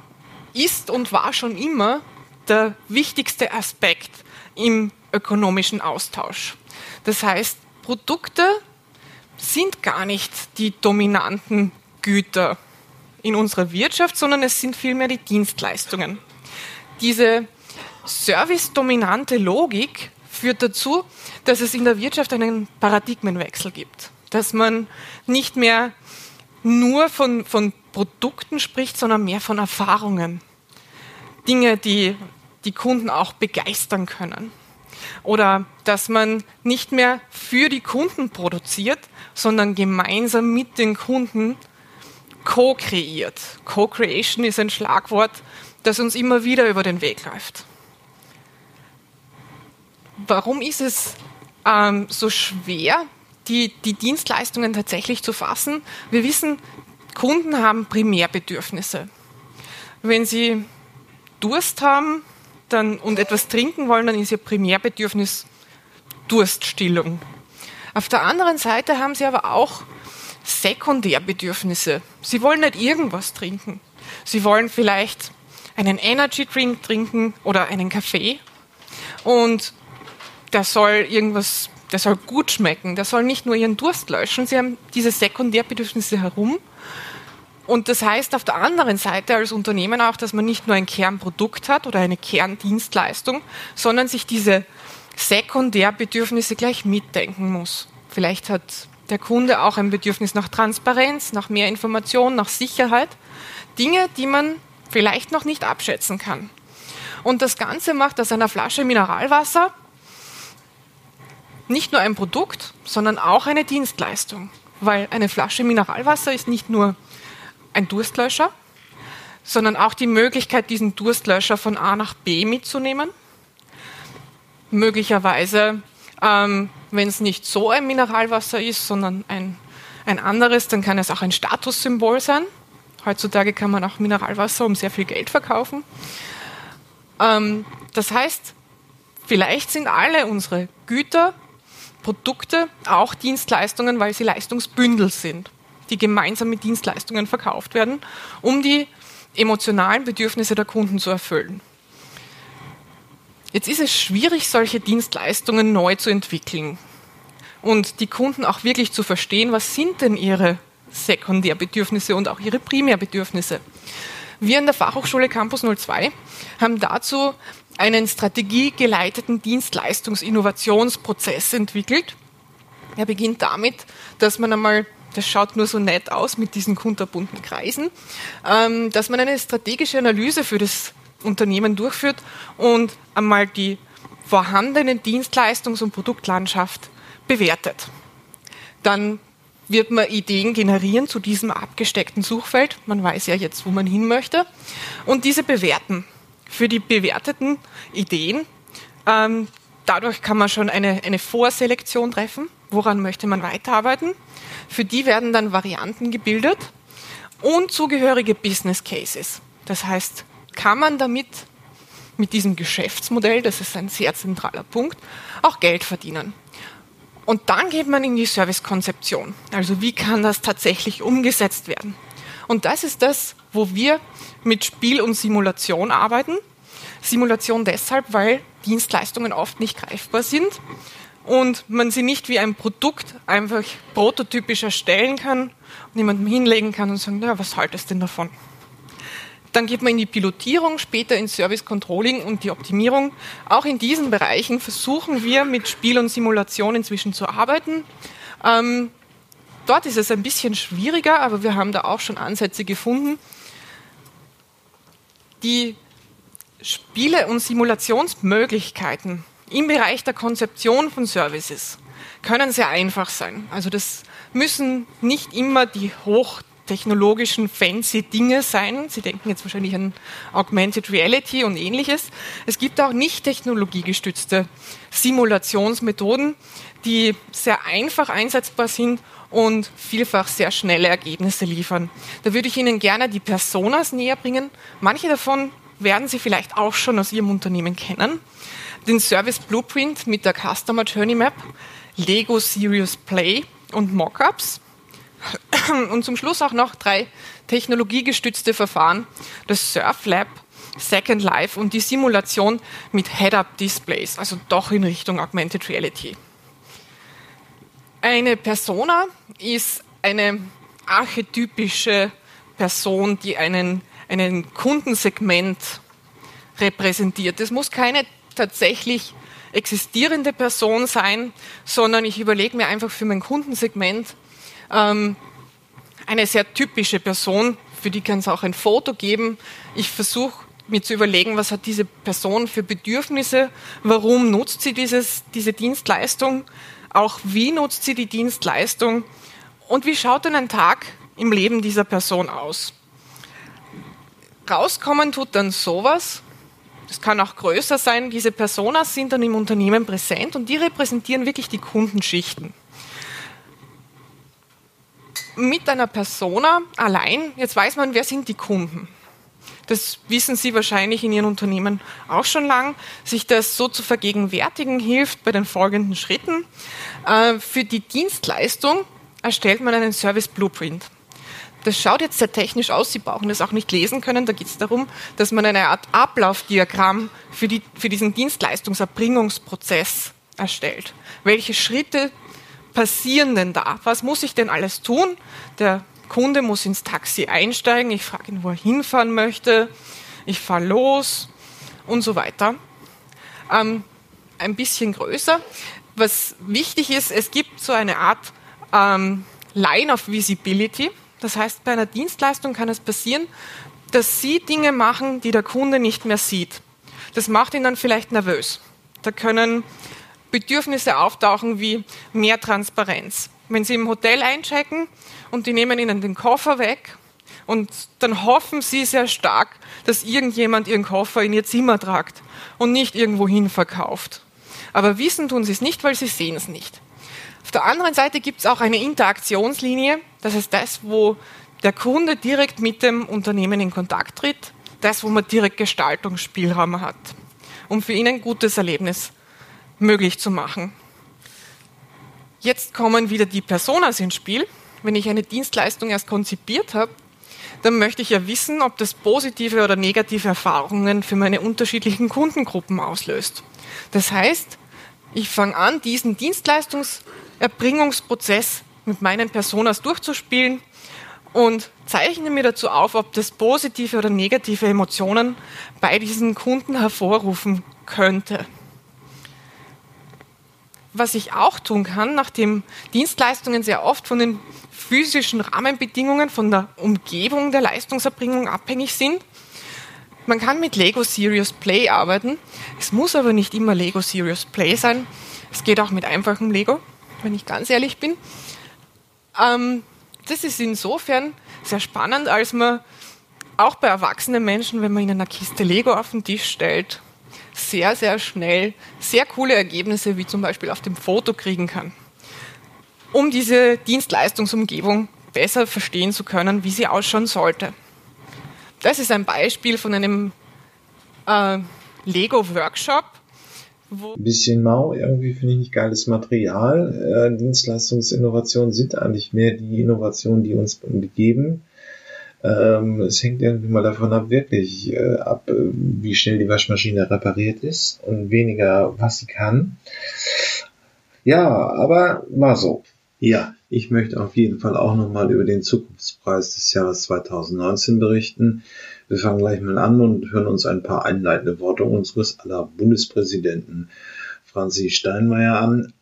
ist und war schon immer der wichtigste Aspekt im ökonomischen Austausch. Das heißt, Produkte sind gar nicht die dominanten Güter in unserer Wirtschaft, sondern es sind vielmehr die Dienstleistungen. Diese servicedominante Logik führt dazu, dass es in der Wirtschaft einen Paradigmenwechsel gibt. Dass man nicht mehr nur von, von Produkten spricht, sondern mehr von Erfahrungen. Dinge, die die Kunden auch begeistern können. Oder dass man nicht mehr für die Kunden produziert, sondern gemeinsam mit den Kunden co-kreiert. Co-creation ist ein Schlagwort, das uns immer wieder über den Weg läuft. Warum ist es ähm, so schwer, die, die Dienstleistungen tatsächlich zu fassen? Wir wissen, Kunden haben Primärbedürfnisse. Wenn sie Durst haben dann, und etwas trinken wollen, dann ist ihr Primärbedürfnis Durststillung. Auf der anderen Seite haben sie aber auch Sekundärbedürfnisse. Sie wollen nicht irgendwas trinken. Sie wollen vielleicht einen Energy Drink trinken oder einen Kaffee. Und der soll irgendwas, der soll gut schmecken, der soll nicht nur ihren Durst löschen. Sie haben diese Sekundärbedürfnisse herum. Und das heißt auf der anderen Seite als Unternehmen auch, dass man nicht nur ein Kernprodukt hat oder eine Kerndienstleistung, sondern sich diese Sekundärbedürfnisse gleich mitdenken muss. Vielleicht hat der Kunde auch ein Bedürfnis nach Transparenz, nach mehr Information, nach Sicherheit. Dinge, die man vielleicht noch nicht abschätzen kann. Und das Ganze macht aus einer Flasche Mineralwasser nicht nur ein Produkt, sondern auch eine Dienstleistung. Weil eine Flasche Mineralwasser ist nicht nur ein Durstlöscher, sondern auch die Möglichkeit, diesen Durstlöscher von A nach B mitzunehmen. Möglicherweise ähm, wenn es nicht so ein Mineralwasser ist, sondern ein, ein anderes, dann kann es auch ein Statussymbol sein. Heutzutage kann man auch Mineralwasser um sehr viel Geld verkaufen. Ähm, das heißt, vielleicht sind alle unsere Güter, Produkte auch Dienstleistungen, weil sie Leistungsbündel sind, die gemeinsam mit Dienstleistungen verkauft werden, um die emotionalen Bedürfnisse der Kunden zu erfüllen. Jetzt ist es schwierig, solche Dienstleistungen neu zu entwickeln und die Kunden auch wirklich zu verstehen, was sind denn ihre Sekundärbedürfnisse und auch ihre Primärbedürfnisse. Wir in der Fachhochschule Campus 02 haben dazu einen strategiegeleiteten Dienstleistungsinnovationsprozess entwickelt. Er beginnt damit, dass man einmal das schaut nur so nett aus mit diesen kunterbunten Kreisen, ähm, dass man eine strategische Analyse für das Unternehmen durchführt und einmal die vorhandene Dienstleistungs- und Produktlandschaft bewertet. Dann wird man Ideen generieren zu diesem abgesteckten Suchfeld. Man weiß ja jetzt, wo man hin möchte. Und diese bewerten. Für die bewerteten Ideen, ähm, dadurch kann man schon eine, eine Vorselektion treffen. Woran möchte man weiterarbeiten? Für die werden dann Varianten gebildet und zugehörige Business Cases. Das heißt, kann man damit, mit diesem Geschäftsmodell, das ist ein sehr zentraler Punkt, auch Geld verdienen. Und dann geht man in die Servicekonzeption. Also wie kann das tatsächlich umgesetzt werden? Und das ist das, wo wir mit Spiel und Simulation arbeiten. Simulation deshalb, weil Dienstleistungen oft nicht greifbar sind und man sie nicht wie ein Produkt einfach prototypisch erstellen kann und jemandem hinlegen kann und sagen, ja, was haltest du denn davon? Dann geht man in die Pilotierung, später ins Service Controlling und die Optimierung. Auch in diesen Bereichen versuchen wir mit Spiel und Simulation inzwischen zu arbeiten. Ähm, dort ist es ein bisschen schwieriger, aber wir haben da auch schon Ansätze gefunden. Die Spiele- und Simulationsmöglichkeiten im Bereich der Konzeption von Services können sehr einfach sein. Also das müssen nicht immer die hoch technologischen fancy Dinge sein. Sie denken jetzt wahrscheinlich an Augmented Reality und ähnliches. Es gibt auch nicht technologiegestützte Simulationsmethoden, die sehr einfach einsetzbar sind und vielfach sehr schnelle Ergebnisse liefern. Da würde ich Ihnen gerne die Personas näher bringen. Manche davon werden Sie vielleicht auch schon aus Ihrem Unternehmen kennen. Den Service Blueprint mit der Customer Journey Map, Lego Serious Play und Mockups. Und zum Schluss auch noch drei technologiegestützte Verfahren, das Surf Lab, Second Life und die Simulation mit Head-Up-Displays, also doch in Richtung Augmented Reality. Eine Persona ist eine archetypische Person, die einen, einen Kundensegment repräsentiert. Es muss keine tatsächlich existierende Person sein, sondern ich überlege mir einfach für mein Kundensegment ähm, eine sehr typische Person, für die kann es auch ein Foto geben. Ich versuche mir zu überlegen, was hat diese Person für Bedürfnisse, warum nutzt sie dieses, diese Dienstleistung, auch wie nutzt sie die Dienstleistung und wie schaut denn ein Tag im Leben dieser Person aus. Rauskommen tut dann sowas, das kann auch größer sein, diese Personas sind dann im Unternehmen präsent und die repräsentieren wirklich die Kundenschichten. Mit einer Persona allein, jetzt weiß man, wer sind die Kunden. Das wissen Sie wahrscheinlich in Ihren Unternehmen auch schon lang. Sich das so zu vergegenwärtigen hilft bei den folgenden Schritten. Äh, für die Dienstleistung erstellt man einen Service Blueprint. Das schaut jetzt sehr technisch aus, Sie brauchen das auch nicht lesen können. Da geht es darum, dass man eine Art Ablaufdiagramm für, die, für diesen Dienstleistungserbringungsprozess erstellt. Welche Schritte passieren denn da? Was muss ich denn alles tun? Der Kunde muss ins Taxi einsteigen, ich frage ihn, wo er hinfahren möchte, ich fahre los und so weiter. Ähm, ein bisschen größer. Was wichtig ist, es gibt so eine Art ähm, Line of Visibility. Das heißt, bei einer Dienstleistung kann es passieren, dass Sie Dinge machen, die der Kunde nicht mehr sieht. Das macht ihn dann vielleicht nervös. Da können Bedürfnisse auftauchen wie mehr Transparenz. Wenn Sie im Hotel einchecken und die nehmen Ihnen den Koffer weg und dann hoffen Sie sehr stark, dass irgendjemand Ihren Koffer in Ihr Zimmer tragt und nicht irgendwohin verkauft. Aber wissen tun Sie es nicht, weil Sie sehen es nicht. Auf der anderen Seite gibt es auch eine Interaktionslinie, das ist das, wo der Kunde direkt mit dem Unternehmen in Kontakt tritt, das, wo man direkt Gestaltungsspielraum hat, um für ihn ein gutes Erlebnis möglich zu machen. Jetzt kommen wieder die Personas ins Spiel. Wenn ich eine Dienstleistung erst konzipiert habe, dann möchte ich ja wissen, ob das positive oder negative Erfahrungen für meine unterschiedlichen Kundengruppen auslöst. Das heißt, ich fange an, diesen Dienstleistungserbringungsprozess mit meinen Personas durchzuspielen und zeichne mir dazu auf, ob das positive oder negative Emotionen bei diesen Kunden hervorrufen könnte. Was ich auch tun kann, nachdem Dienstleistungen sehr oft von den physischen Rahmenbedingungen, von der Umgebung der Leistungserbringung abhängig sind, man kann mit Lego Serious Play arbeiten. Es muss aber nicht immer Lego Serious Play sein. Es geht auch mit einfachem Lego, wenn ich ganz ehrlich bin. Ähm, das ist insofern sehr spannend, als man auch bei erwachsenen Menschen, wenn man ihnen eine Kiste Lego auf den Tisch stellt, sehr, sehr schnell sehr coole Ergebnisse wie zum Beispiel auf dem Foto kriegen kann, um diese Dienstleistungsumgebung besser verstehen zu können, wie sie ausschauen sollte. Das ist ein Beispiel von einem äh, Lego-Workshop. Ein bisschen mau, irgendwie finde ich nicht geiles Material. Äh, Dienstleistungsinnovationen sind eigentlich mehr die Innovationen, die uns geben. Ähm, es hängt irgendwie mal davon ab, wirklich äh, ab, äh, wie schnell die Waschmaschine repariert ist und weniger, was sie kann. Ja, aber war so. Ja, ich möchte auf jeden Fall auch nochmal über den Zukunftspreis des Jahres 2019 berichten. Wir fangen gleich mal an und hören uns ein paar einleitende Worte unseres aller Bundespräsidenten Franzi Steinmeier an.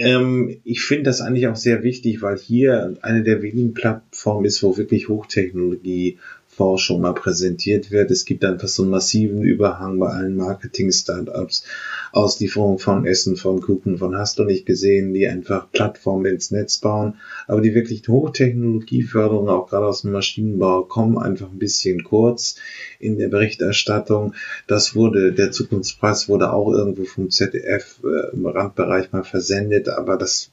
Ähm, ich finde das eigentlich auch sehr wichtig, weil hier eine der wenigen Plattformen ist, wo wirklich Hochtechnologie Forschung mal präsentiert wird. Es gibt einfach so einen massiven Überhang bei allen Marketing-Startups Auslieferung von Essen, von Kuchen, von hast du nicht gesehen, die einfach Plattformen ins Netz bauen. Aber die wirklich Hochtechnologieförderung, auch gerade aus dem Maschinenbau, kommen einfach ein bisschen kurz in der Berichterstattung. Das wurde, der Zukunftspreis wurde auch irgendwo vom ZDF äh, im Randbereich mal versendet, aber das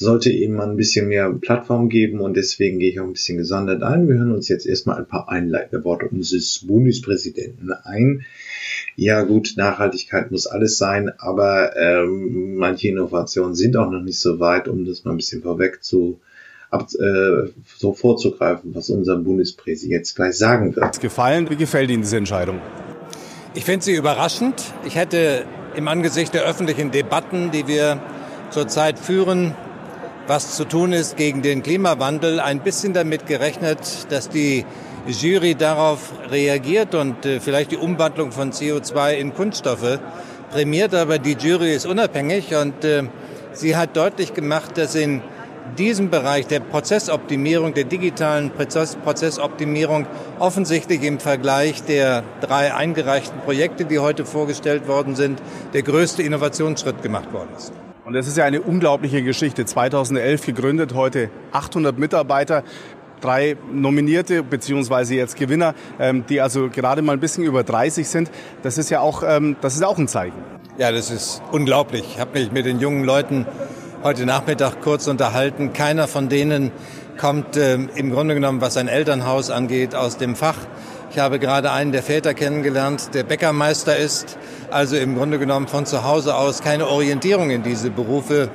sollte eben mal ein bisschen mehr Plattform geben und deswegen gehe ich auch ein bisschen gesondert ein. Wir hören uns jetzt erstmal ein paar einleitende Worte unseres Bundespräsidenten ein. Ja gut, Nachhaltigkeit muss alles sein, aber ähm, manche Innovationen sind auch noch nicht so weit, um das mal ein bisschen vorweg zu ab, äh, so vorzugreifen, was unser Bundespräsident jetzt gleich sagen wird. Gefallen? Wie gefällt Ihnen diese Entscheidung? Ich finde sie überraschend. Ich hätte im Angesicht der öffentlichen Debatten, die wir zurzeit führen, was zu tun ist gegen den Klimawandel, ein bisschen damit gerechnet, dass die Jury darauf reagiert und äh, vielleicht die Umwandlung von CO2 in Kunststoffe prämiert. Aber die Jury ist unabhängig und äh, sie hat deutlich gemacht, dass in diesem Bereich der Prozessoptimierung, der digitalen Prozess Prozessoptimierung offensichtlich im Vergleich der drei eingereichten Projekte, die heute vorgestellt worden sind, der größte Innovationsschritt gemacht worden ist. Und es ist ja eine unglaubliche Geschichte. 2011 gegründet, heute 800 Mitarbeiter drei Nominierte beziehungsweise jetzt Gewinner, ähm, die also gerade mal ein bisschen über 30 sind. Das ist ja auch, ähm, das ist auch ein Zeichen. Ja, das ist unglaublich. Ich habe mich mit den jungen Leuten heute Nachmittag kurz unterhalten. Keiner von denen kommt ähm, im Grunde genommen, was ein Elternhaus angeht, aus dem Fach. Ich habe gerade einen der Väter kennengelernt, der Bäckermeister ist, also im Grunde genommen von zu Hause aus keine Orientierung in diese Berufe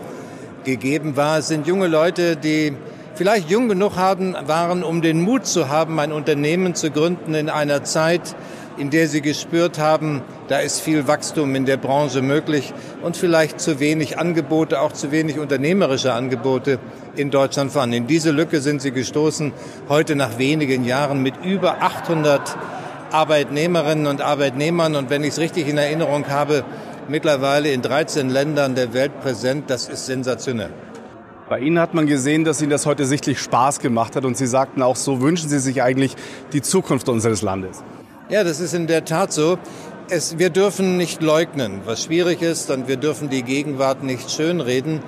gegeben war. Es sind junge Leute, die vielleicht jung genug haben, waren, um den Mut zu haben, ein Unternehmen zu gründen in einer Zeit, in der sie gespürt haben, da ist viel Wachstum in der Branche möglich und vielleicht zu wenig Angebote, auch zu wenig unternehmerische Angebote in Deutschland vorhanden. In diese Lücke sind sie gestoßen, heute nach wenigen Jahren mit über 800 Arbeitnehmerinnen und Arbeitnehmern und wenn ich es richtig in Erinnerung habe, mittlerweile in 13 Ländern der Welt präsent. Das ist sensationell. Bei Ihnen hat man gesehen, dass Ihnen das heute sichtlich Spaß gemacht hat und Sie sagten auch, so wünschen Sie sich eigentlich die Zukunft unseres Landes. Ja, das ist in der Tat so. Es, wir dürfen nicht leugnen, was schwierig ist, und wir dürfen die Gegenwart nicht schönreden.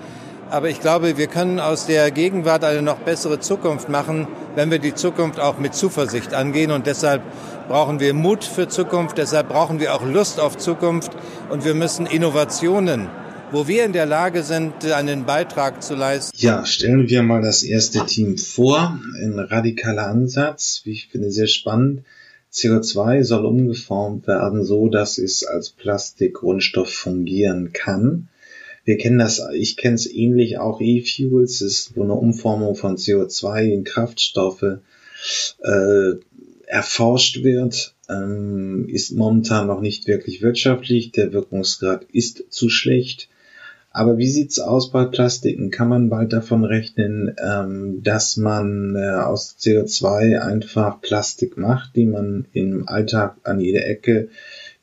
Aber ich glaube, wir können aus der Gegenwart eine noch bessere Zukunft machen, wenn wir die Zukunft auch mit Zuversicht angehen. Und deshalb brauchen wir Mut für Zukunft, deshalb brauchen wir auch Lust auf Zukunft und wir müssen Innovationen wo wir in der Lage sind, einen Beitrag zu leisten. Ja, stellen wir mal das erste Team vor. Ein radikaler Ansatz, wie ich finde, sehr spannend. CO2 soll umgeformt werden, so dass es als Plastikgrundstoff fungieren kann. Wir kennen das, ich kenne es ähnlich, auch E-Fuels ist, wo eine Umformung von CO2 in Kraftstoffe äh, erforscht wird, ähm, ist momentan noch nicht wirklich wirtschaftlich. Der Wirkungsgrad ist zu schlecht. Aber wie sieht's aus bei Plastiken? Kann man bald davon rechnen, ähm, dass man äh, aus CO2 einfach Plastik macht, die man im Alltag an jeder Ecke,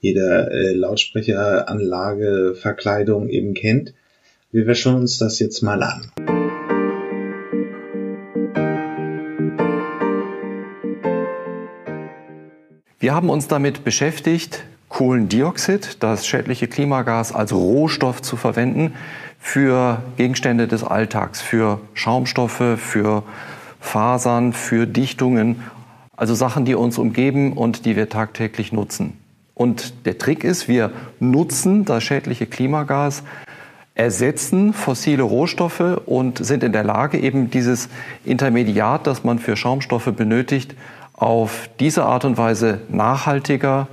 jeder äh, Lautsprecheranlage, Verkleidung eben kennt? Wir schauen uns das jetzt mal an. Wir haben uns damit beschäftigt, Kohlendioxid, das schädliche Klimagas, als Rohstoff zu verwenden für Gegenstände des Alltags, für Schaumstoffe, für Fasern, für Dichtungen, also Sachen, die uns umgeben und die wir tagtäglich nutzen. Und der Trick ist, wir nutzen das schädliche Klimagas, ersetzen fossile Rohstoffe und sind in der Lage, eben dieses Intermediat, das man für Schaumstoffe benötigt, auf diese Art und Weise nachhaltiger,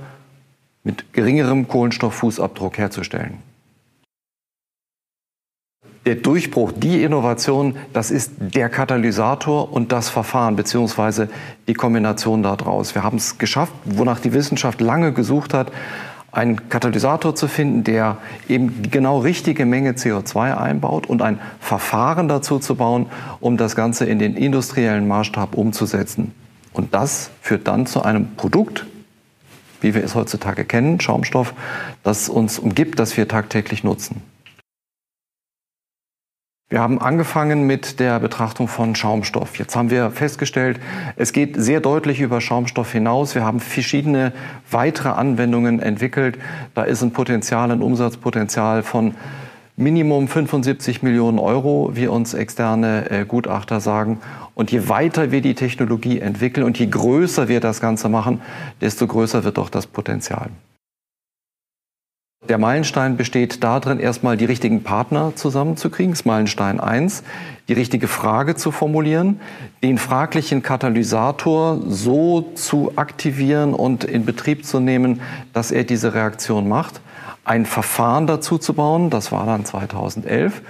mit geringerem Kohlenstofffußabdruck herzustellen. Der Durchbruch, die Innovation, das ist der Katalysator und das Verfahren beziehungsweise die Kombination daraus. Wir haben es geschafft, wonach die Wissenschaft lange gesucht hat, einen Katalysator zu finden, der eben die genau richtige Menge CO2 einbaut und ein Verfahren dazu zu bauen, um das Ganze in den industriellen Maßstab umzusetzen. Und das führt dann zu einem Produkt, wie wir es heutzutage kennen, Schaumstoff, das uns umgibt, das wir tagtäglich nutzen. Wir haben angefangen mit der Betrachtung von Schaumstoff. Jetzt haben wir festgestellt, es geht sehr deutlich über Schaumstoff hinaus. Wir haben verschiedene weitere Anwendungen entwickelt. Da ist ein Potenzial, ein Umsatzpotenzial von Minimum 75 Millionen Euro, wie uns externe äh, Gutachter sagen. Und je weiter wir die Technologie entwickeln und je größer wir das Ganze machen, desto größer wird auch das Potenzial. Der Meilenstein besteht darin, erstmal die richtigen Partner zusammenzukriegen, das ist Meilenstein 1, die richtige Frage zu formulieren, den fraglichen Katalysator so zu aktivieren und in Betrieb zu nehmen, dass er diese Reaktion macht, ein Verfahren dazu zu bauen, das war dann 2011.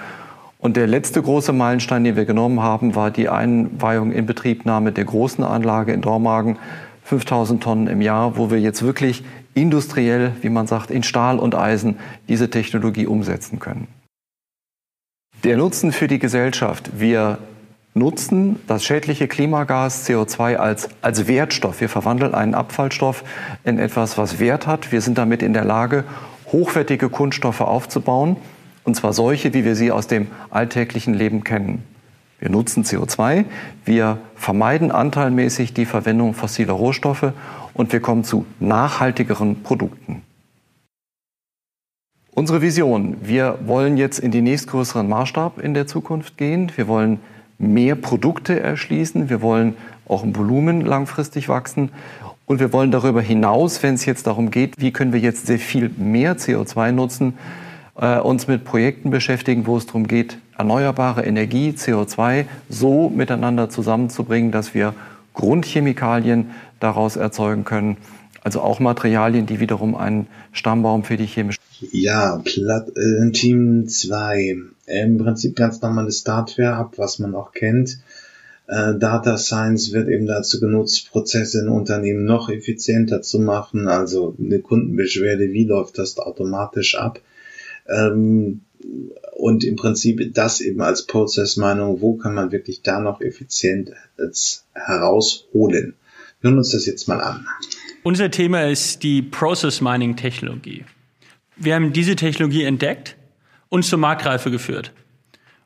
Und der letzte große Meilenstein, den wir genommen haben, war die Einweihung in Betriebnahme der großen Anlage in Dormagen, 5000 Tonnen im Jahr, wo wir jetzt wirklich industriell, wie man sagt, in Stahl und Eisen diese Technologie umsetzen können. Der Nutzen für die Gesellschaft. Wir nutzen das schädliche Klimagas CO2 als, als Wertstoff. Wir verwandeln einen Abfallstoff in etwas, was Wert hat. Wir sind damit in der Lage, hochwertige Kunststoffe aufzubauen. Und zwar solche, wie wir sie aus dem alltäglichen Leben kennen. Wir nutzen CO2, wir vermeiden anteilmäßig die Verwendung fossiler Rohstoffe und wir kommen zu nachhaltigeren Produkten. Unsere Vision, wir wollen jetzt in den nächstgrößeren Maßstab in der Zukunft gehen. Wir wollen mehr Produkte erschließen. Wir wollen auch im Volumen langfristig wachsen. Und wir wollen darüber hinaus, wenn es jetzt darum geht, wie können wir jetzt sehr viel mehr CO2 nutzen, äh, uns mit Projekten beschäftigen, wo es darum geht, erneuerbare Energie, CO2 so miteinander zusammenzubringen, dass wir Grundchemikalien daraus erzeugen können. Also auch Materialien, die wiederum einen Stammbaum für die chemische. Ja, Plat äh, Team 2. Im Prinzip ganz normales Startware ab, was man auch kennt. Äh, Data Science wird eben dazu genutzt, Prozesse in Unternehmen noch effizienter zu machen. Also eine Kundenbeschwerde, wie läuft das automatisch ab? Ähm, und im Prinzip das eben als Prozessmeinung, wo kann man wirklich da noch effizient herausholen. Wir hören uns das jetzt mal an. Unser Thema ist die Process Mining Technologie. Wir haben diese Technologie entdeckt und zur Marktreife geführt.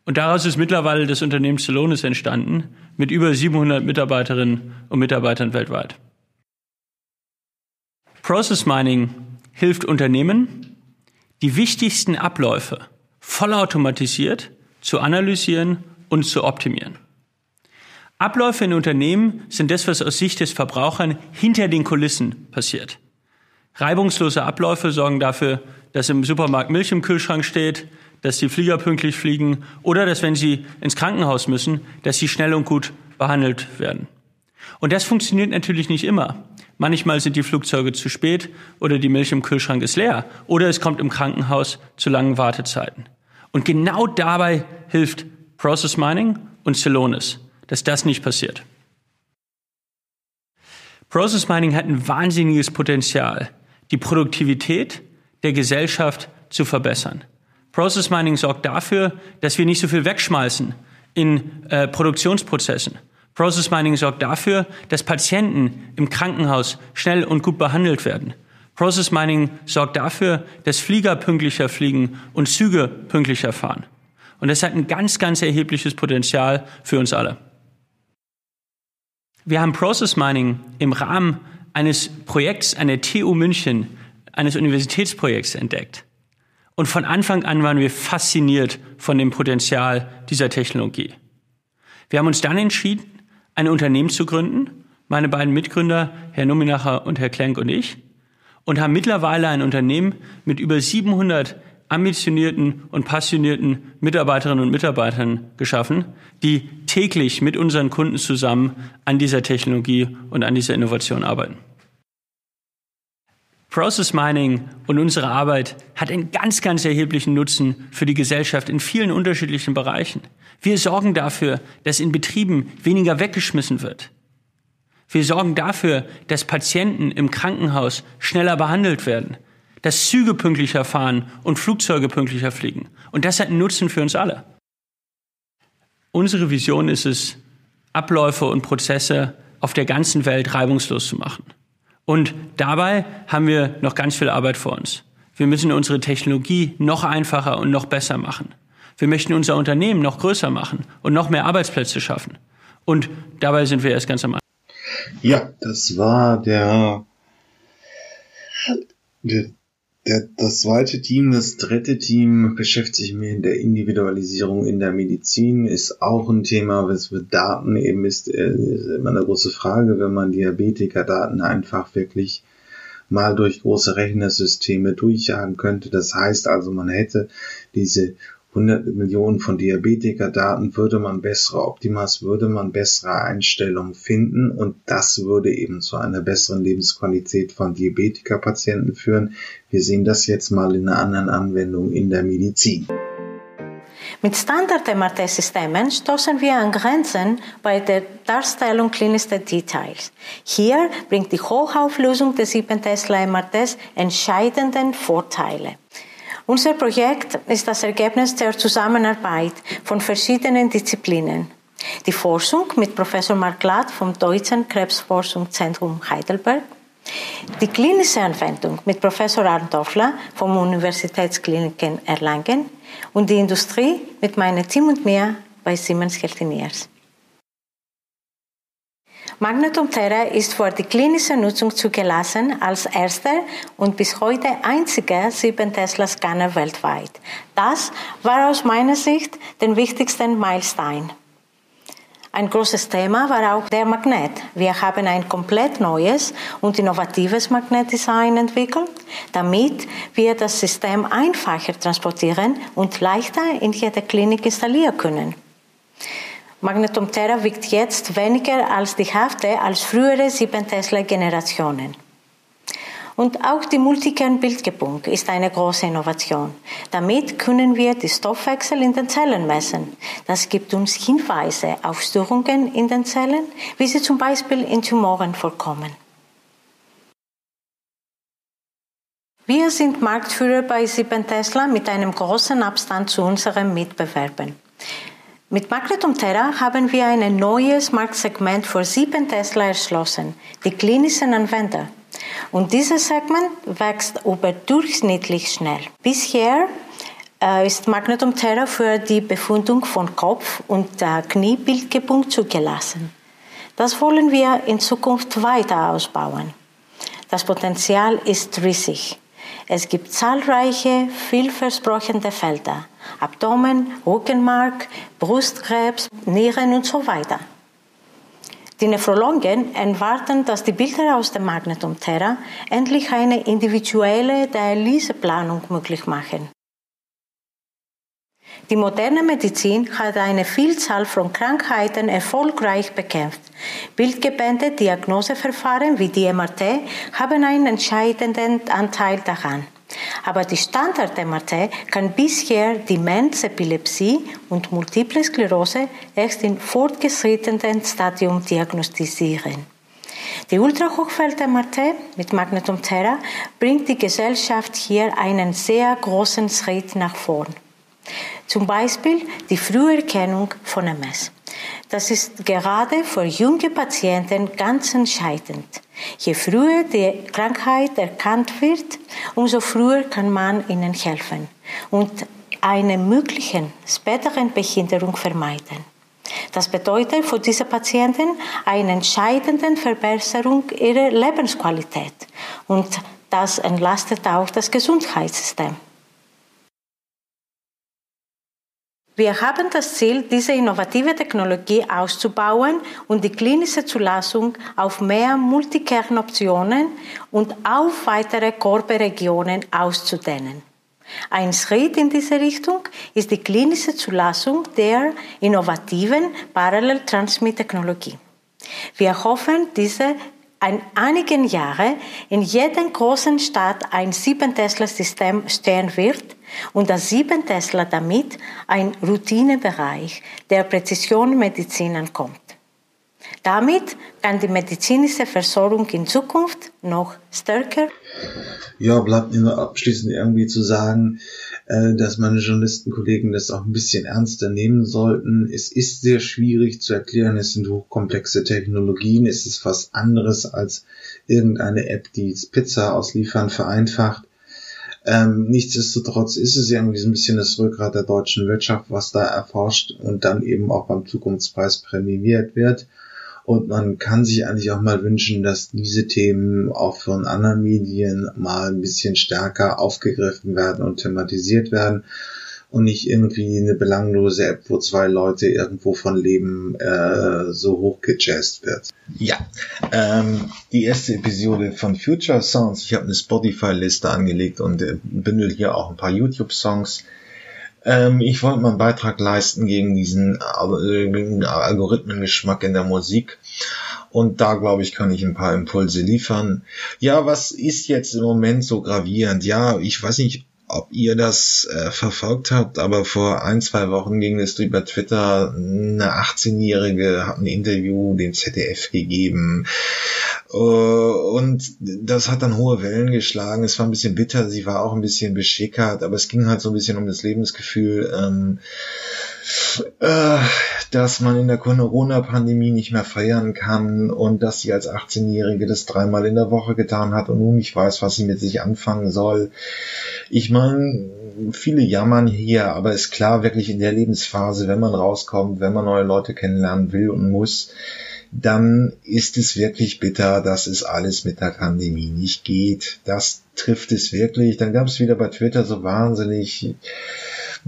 Und daraus ist mittlerweile das Unternehmen Celonis entstanden mit über 700 Mitarbeiterinnen und Mitarbeitern weltweit. Process Mining hilft Unternehmen, die wichtigsten Abläufe vollautomatisiert zu analysieren und zu optimieren. Abläufe in Unternehmen sind das, was aus Sicht des Verbrauchern hinter den Kulissen passiert. Reibungslose Abläufe sorgen dafür, dass im Supermarkt Milch im Kühlschrank steht, dass die Flieger pünktlich fliegen oder dass, wenn sie ins Krankenhaus müssen, dass sie schnell und gut behandelt werden. Und das funktioniert natürlich nicht immer. Manchmal sind die Flugzeuge zu spät oder die Milch im Kühlschrank ist leer oder es kommt im Krankenhaus zu langen Wartezeiten. Und genau dabei hilft Process Mining und Celonis dass das nicht passiert. Process Mining hat ein wahnsinniges Potenzial, die Produktivität der Gesellschaft zu verbessern. Process Mining sorgt dafür, dass wir nicht so viel wegschmeißen in äh, Produktionsprozessen. Process Mining sorgt dafür, dass Patienten im Krankenhaus schnell und gut behandelt werden. Process Mining sorgt dafür, dass Flieger pünktlicher fliegen und Züge pünktlicher fahren. Und das hat ein ganz, ganz erhebliches Potenzial für uns alle. Wir haben Process Mining im Rahmen eines Projekts an der TU München, eines Universitätsprojekts entdeckt. Und von Anfang an waren wir fasziniert von dem Potenzial dieser Technologie. Wir haben uns dann entschieden, ein Unternehmen zu gründen, meine beiden Mitgründer, Herr Nominacher und Herr Klenk und ich, und haben mittlerweile ein Unternehmen mit über 700 ambitionierten und passionierten Mitarbeiterinnen und Mitarbeitern geschaffen, die täglich mit unseren Kunden zusammen an dieser Technologie und an dieser Innovation arbeiten. Process Mining und unsere Arbeit hat einen ganz, ganz erheblichen Nutzen für die Gesellschaft in vielen unterschiedlichen Bereichen. Wir sorgen dafür, dass in Betrieben weniger weggeschmissen wird. Wir sorgen dafür, dass Patienten im Krankenhaus schneller behandelt werden dass Züge pünktlicher fahren und Flugzeuge pünktlicher fliegen. Und das hat einen Nutzen für uns alle. Unsere Vision ist es, Abläufe und Prozesse auf der ganzen Welt reibungslos zu machen. Und dabei haben wir noch ganz viel Arbeit vor uns. Wir müssen unsere Technologie noch einfacher und noch besser machen. Wir möchten unser Unternehmen noch größer machen und noch mehr Arbeitsplätze schaffen. Und dabei sind wir erst ganz am Anfang. Ja, das war der, der, der, das zweite Team. Das dritte Team beschäftigt sich mit der Individualisierung in der Medizin. Ist auch ein Thema, was für Daten eben ist, äh, ist immer eine große Frage, wenn man Diabetiker-Daten einfach wirklich mal durch große Rechnersysteme durchjagen könnte. Das heißt also, man hätte diese 100 Millionen von Diabetiker-Daten würde man bessere Optimas, würde man bessere Einstellungen finden und das würde eben zu einer besseren Lebensqualität von Diabetiker-Patienten führen. Wir sehen das jetzt mal in einer anderen Anwendung in der Medizin. Mit Standard-MRT-Systemen stoßen wir an Grenzen bei der Darstellung klinischer Details. Hier bringt die Hochauflösung des 7 Tesla MRTs entscheidenden Vorteile. Unser Projekt ist das Ergebnis der Zusammenarbeit von verschiedenen Disziplinen. Die Forschung mit Professor Mark Ladd vom Deutschen Krebsforschungszentrum Heidelberg, die klinische Anwendung mit Professor Arndt Dorfler vom Universitätskliniken Erlangen und die Industrie mit meinem Team und mir bei Siemens Healthineers. Magnetum Terra ist für die klinische Nutzung zugelassen als erster und bis heute einziger 7 Tesla Scanner weltweit. Das war aus meiner Sicht der wichtigste Meilenstein. Ein großes Thema war auch der Magnet. Wir haben ein komplett neues und innovatives Magnetdesign entwickelt, damit wir das System einfacher transportieren und leichter in jeder Klinik installieren können. Magnetum Terra wiegt jetzt weniger als die Hälfte als frühere 7 Tesla-Generationen. Und auch die Multikern-Bildgebung ist eine große Innovation. Damit können wir die Stoffwechsel in den Zellen messen. Das gibt uns Hinweise auf Störungen in den Zellen, wie sie zum Beispiel in Tumoren vorkommen. Wir sind Marktführer bei 7 Tesla mit einem großen Abstand zu unseren Mitbewerbern. Mit Magnetum Terra haben wir ein neues Marktsegment für 7 Tesla erschlossen, die klinischen Anwender. Und dieses Segment wächst überdurchschnittlich schnell. Bisher äh, ist Magnetum Terra für die Befundung von Kopf- und äh, Kniebildgebung zugelassen. Das wollen wir in Zukunft weiter ausbauen. Das Potenzial ist riesig. Es gibt zahlreiche, vielversprechende Felder. Abdomen, Rückenmark, Brustkrebs, Nieren und so weiter. Die Nephrologen erwarten, dass die Bilder aus dem Magnetum Terra endlich eine individuelle Dialyseplanung möglich machen. Die moderne Medizin hat eine Vielzahl von Krankheiten erfolgreich bekämpft. Bildgebende Diagnoseverfahren wie die MRT haben einen entscheidenden Anteil daran. Aber die Standard-MRT kann bisher Demenz, Epilepsie und Multiple Sklerose erst im fortgeschrittenen Stadium diagnostizieren. Die Ultrahochfeld-MRT mit Magnetum Terra bringt die Gesellschaft hier einen sehr großen Schritt nach vorn. Zum Beispiel die Früherkennung von MS. Das ist gerade für junge Patienten ganz entscheidend. Je früher die Krankheit erkannt wird, umso früher kann man ihnen helfen und eine mögliche späteren Behinderung vermeiden. Das bedeutet für diese Patienten eine entscheidende Verbesserung ihrer Lebensqualität und das entlastet auch das Gesundheitssystem. Wir haben das Ziel, diese innovative Technologie auszubauen und die klinische Zulassung auf mehr Multikernoptionen und auf weitere Körperregionen auszudehnen. Ein Schritt in diese Richtung ist die klinische Zulassung der innovativen Parallel-Transmit-Technologie. Wir hoffen, diese in einigen Jahren in jeder großen Stadt ein 7-Tesla-System stehen wird und das 7 Tesla damit ein Routinebereich der Präzisionmedizin ankommt. Damit kann die medizinische Versorgung in Zukunft noch stärker. Ja, bleibt mir nur abschließend irgendwie zu sagen, äh, dass meine Journalistenkollegen das auch ein bisschen ernster nehmen sollten. Es ist sehr schwierig zu erklären, es sind hochkomplexe Technologien, es ist was anderes als irgendeine App, die Pizza ausliefern vereinfacht. Ähm, nichtsdestotrotz ist es ja irgendwie so ein bisschen das Rückgrat der deutschen Wirtschaft, was da erforscht und dann eben auch beim Zukunftspreis prämiert wird. Und man kann sich eigentlich auch mal wünschen, dass diese Themen auch von anderen Medien mal ein bisschen stärker aufgegriffen werden und thematisiert werden und nicht irgendwie eine belanglose App, wo zwei Leute irgendwo von leben, äh, so hochgejazzt wird. Ja, ähm, die erste Episode von Future Sounds. Ich habe eine Spotify-Liste angelegt und äh, bündel hier auch ein paar YouTube-Songs. Ähm, ich wollte mal einen Beitrag leisten gegen diesen äh, Algorithmengeschmack in der Musik. Und da, glaube ich, kann ich ein paar Impulse liefern. Ja, was ist jetzt im Moment so gravierend? Ja, ich weiß nicht, ob ihr das äh, verfolgt habt, aber vor ein, zwei Wochen ging es über Twitter. Eine 18-Jährige hat ein Interview dem ZDF gegeben. Äh, und das hat dann hohe Wellen geschlagen. Es war ein bisschen bitter, sie war auch ein bisschen beschickert, aber es ging halt so ein bisschen um das Lebensgefühl. Ähm, äh, dass man in der Corona-Pandemie nicht mehr feiern kann und dass sie als 18-Jährige das dreimal in der Woche getan hat und nun nicht weiß, was sie mit sich anfangen soll. Ich meine, viele jammern hier, aber ist klar, wirklich in der Lebensphase, wenn man rauskommt, wenn man neue Leute kennenlernen will und muss, dann ist es wirklich bitter, dass es alles mit der Pandemie nicht geht. Das trifft es wirklich. Dann gab es wieder bei Twitter so wahnsinnig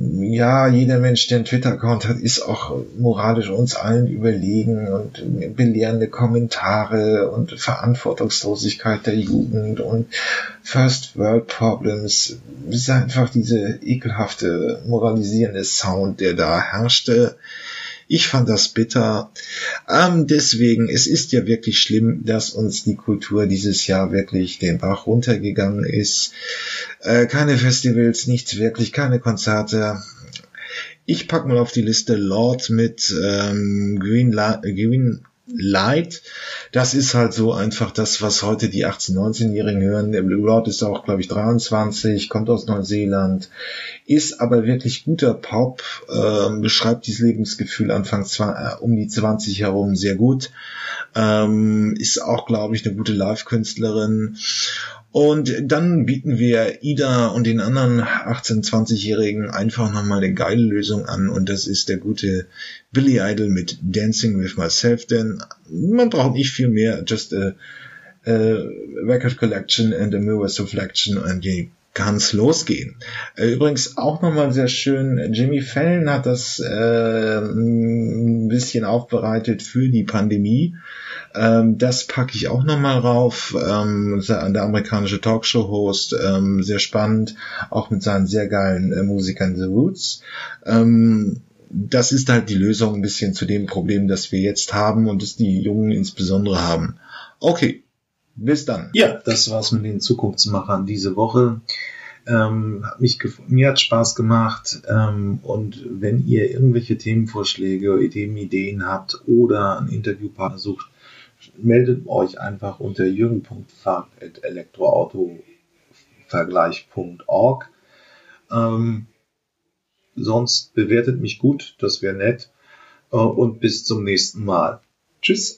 ja, jeder Mensch, der einen Twitter-Account hat, ist auch moralisch uns allen überlegen und belehrende Kommentare und Verantwortungslosigkeit der Jugend und First World Problems. Es ist einfach diese ekelhafte, moralisierende Sound, der da herrschte. Ich fand das bitter. Ähm, deswegen, es ist ja wirklich schlimm, dass uns die Kultur dieses Jahr wirklich den Bach runtergegangen ist. Äh, keine Festivals, nichts wirklich, keine Konzerte. Ich pack mal auf die Liste Lord mit ähm, Green, La Green Light. Das ist halt so einfach das, was heute die 18-, 19-Jährigen hören. Der Blue Lord ist auch, glaube ich, 23, kommt aus Neuseeland, ist aber wirklich guter Pop, äh, beschreibt dieses Lebensgefühl Anfang zwei, äh, um die 20 herum sehr gut. Ähm, ist auch, glaube ich, eine gute Live-Künstlerin und dann bieten wir Ida und den anderen 18-, 20-Jährigen einfach nochmal eine geile Lösung an. Und das ist der gute Billy Idol mit Dancing with Myself, denn man braucht nicht viel mehr, just a, a record collection and a mirror's reflection und die kann's losgehen. Äh, übrigens auch nochmal sehr schön, Jimmy Fallon hat das äh, ein bisschen aufbereitet für die Pandemie ähm, das packe ich auch nochmal rauf. Ähm, der amerikanische Talkshow-Host, ähm, sehr spannend, auch mit seinen sehr geilen äh, Musikern The Roots. Ähm, das ist halt die Lösung ein bisschen zu dem Problem, das wir jetzt haben und das die Jungen insbesondere haben. Okay, bis dann. Ja, das war's mit den Zukunftsmachern diese Woche. Ähm, hat mich mir hat Spaß gemacht und wenn ihr irgendwelche Themenvorschläge, Ideen, Ideen habt oder einen Interviewpartner sucht, meldet euch einfach unter jürgen.fahrt.elektroautovergleich.org. Ähm, sonst bewertet mich gut, das wäre nett. Äh, und bis zum nächsten Mal. Tschüss.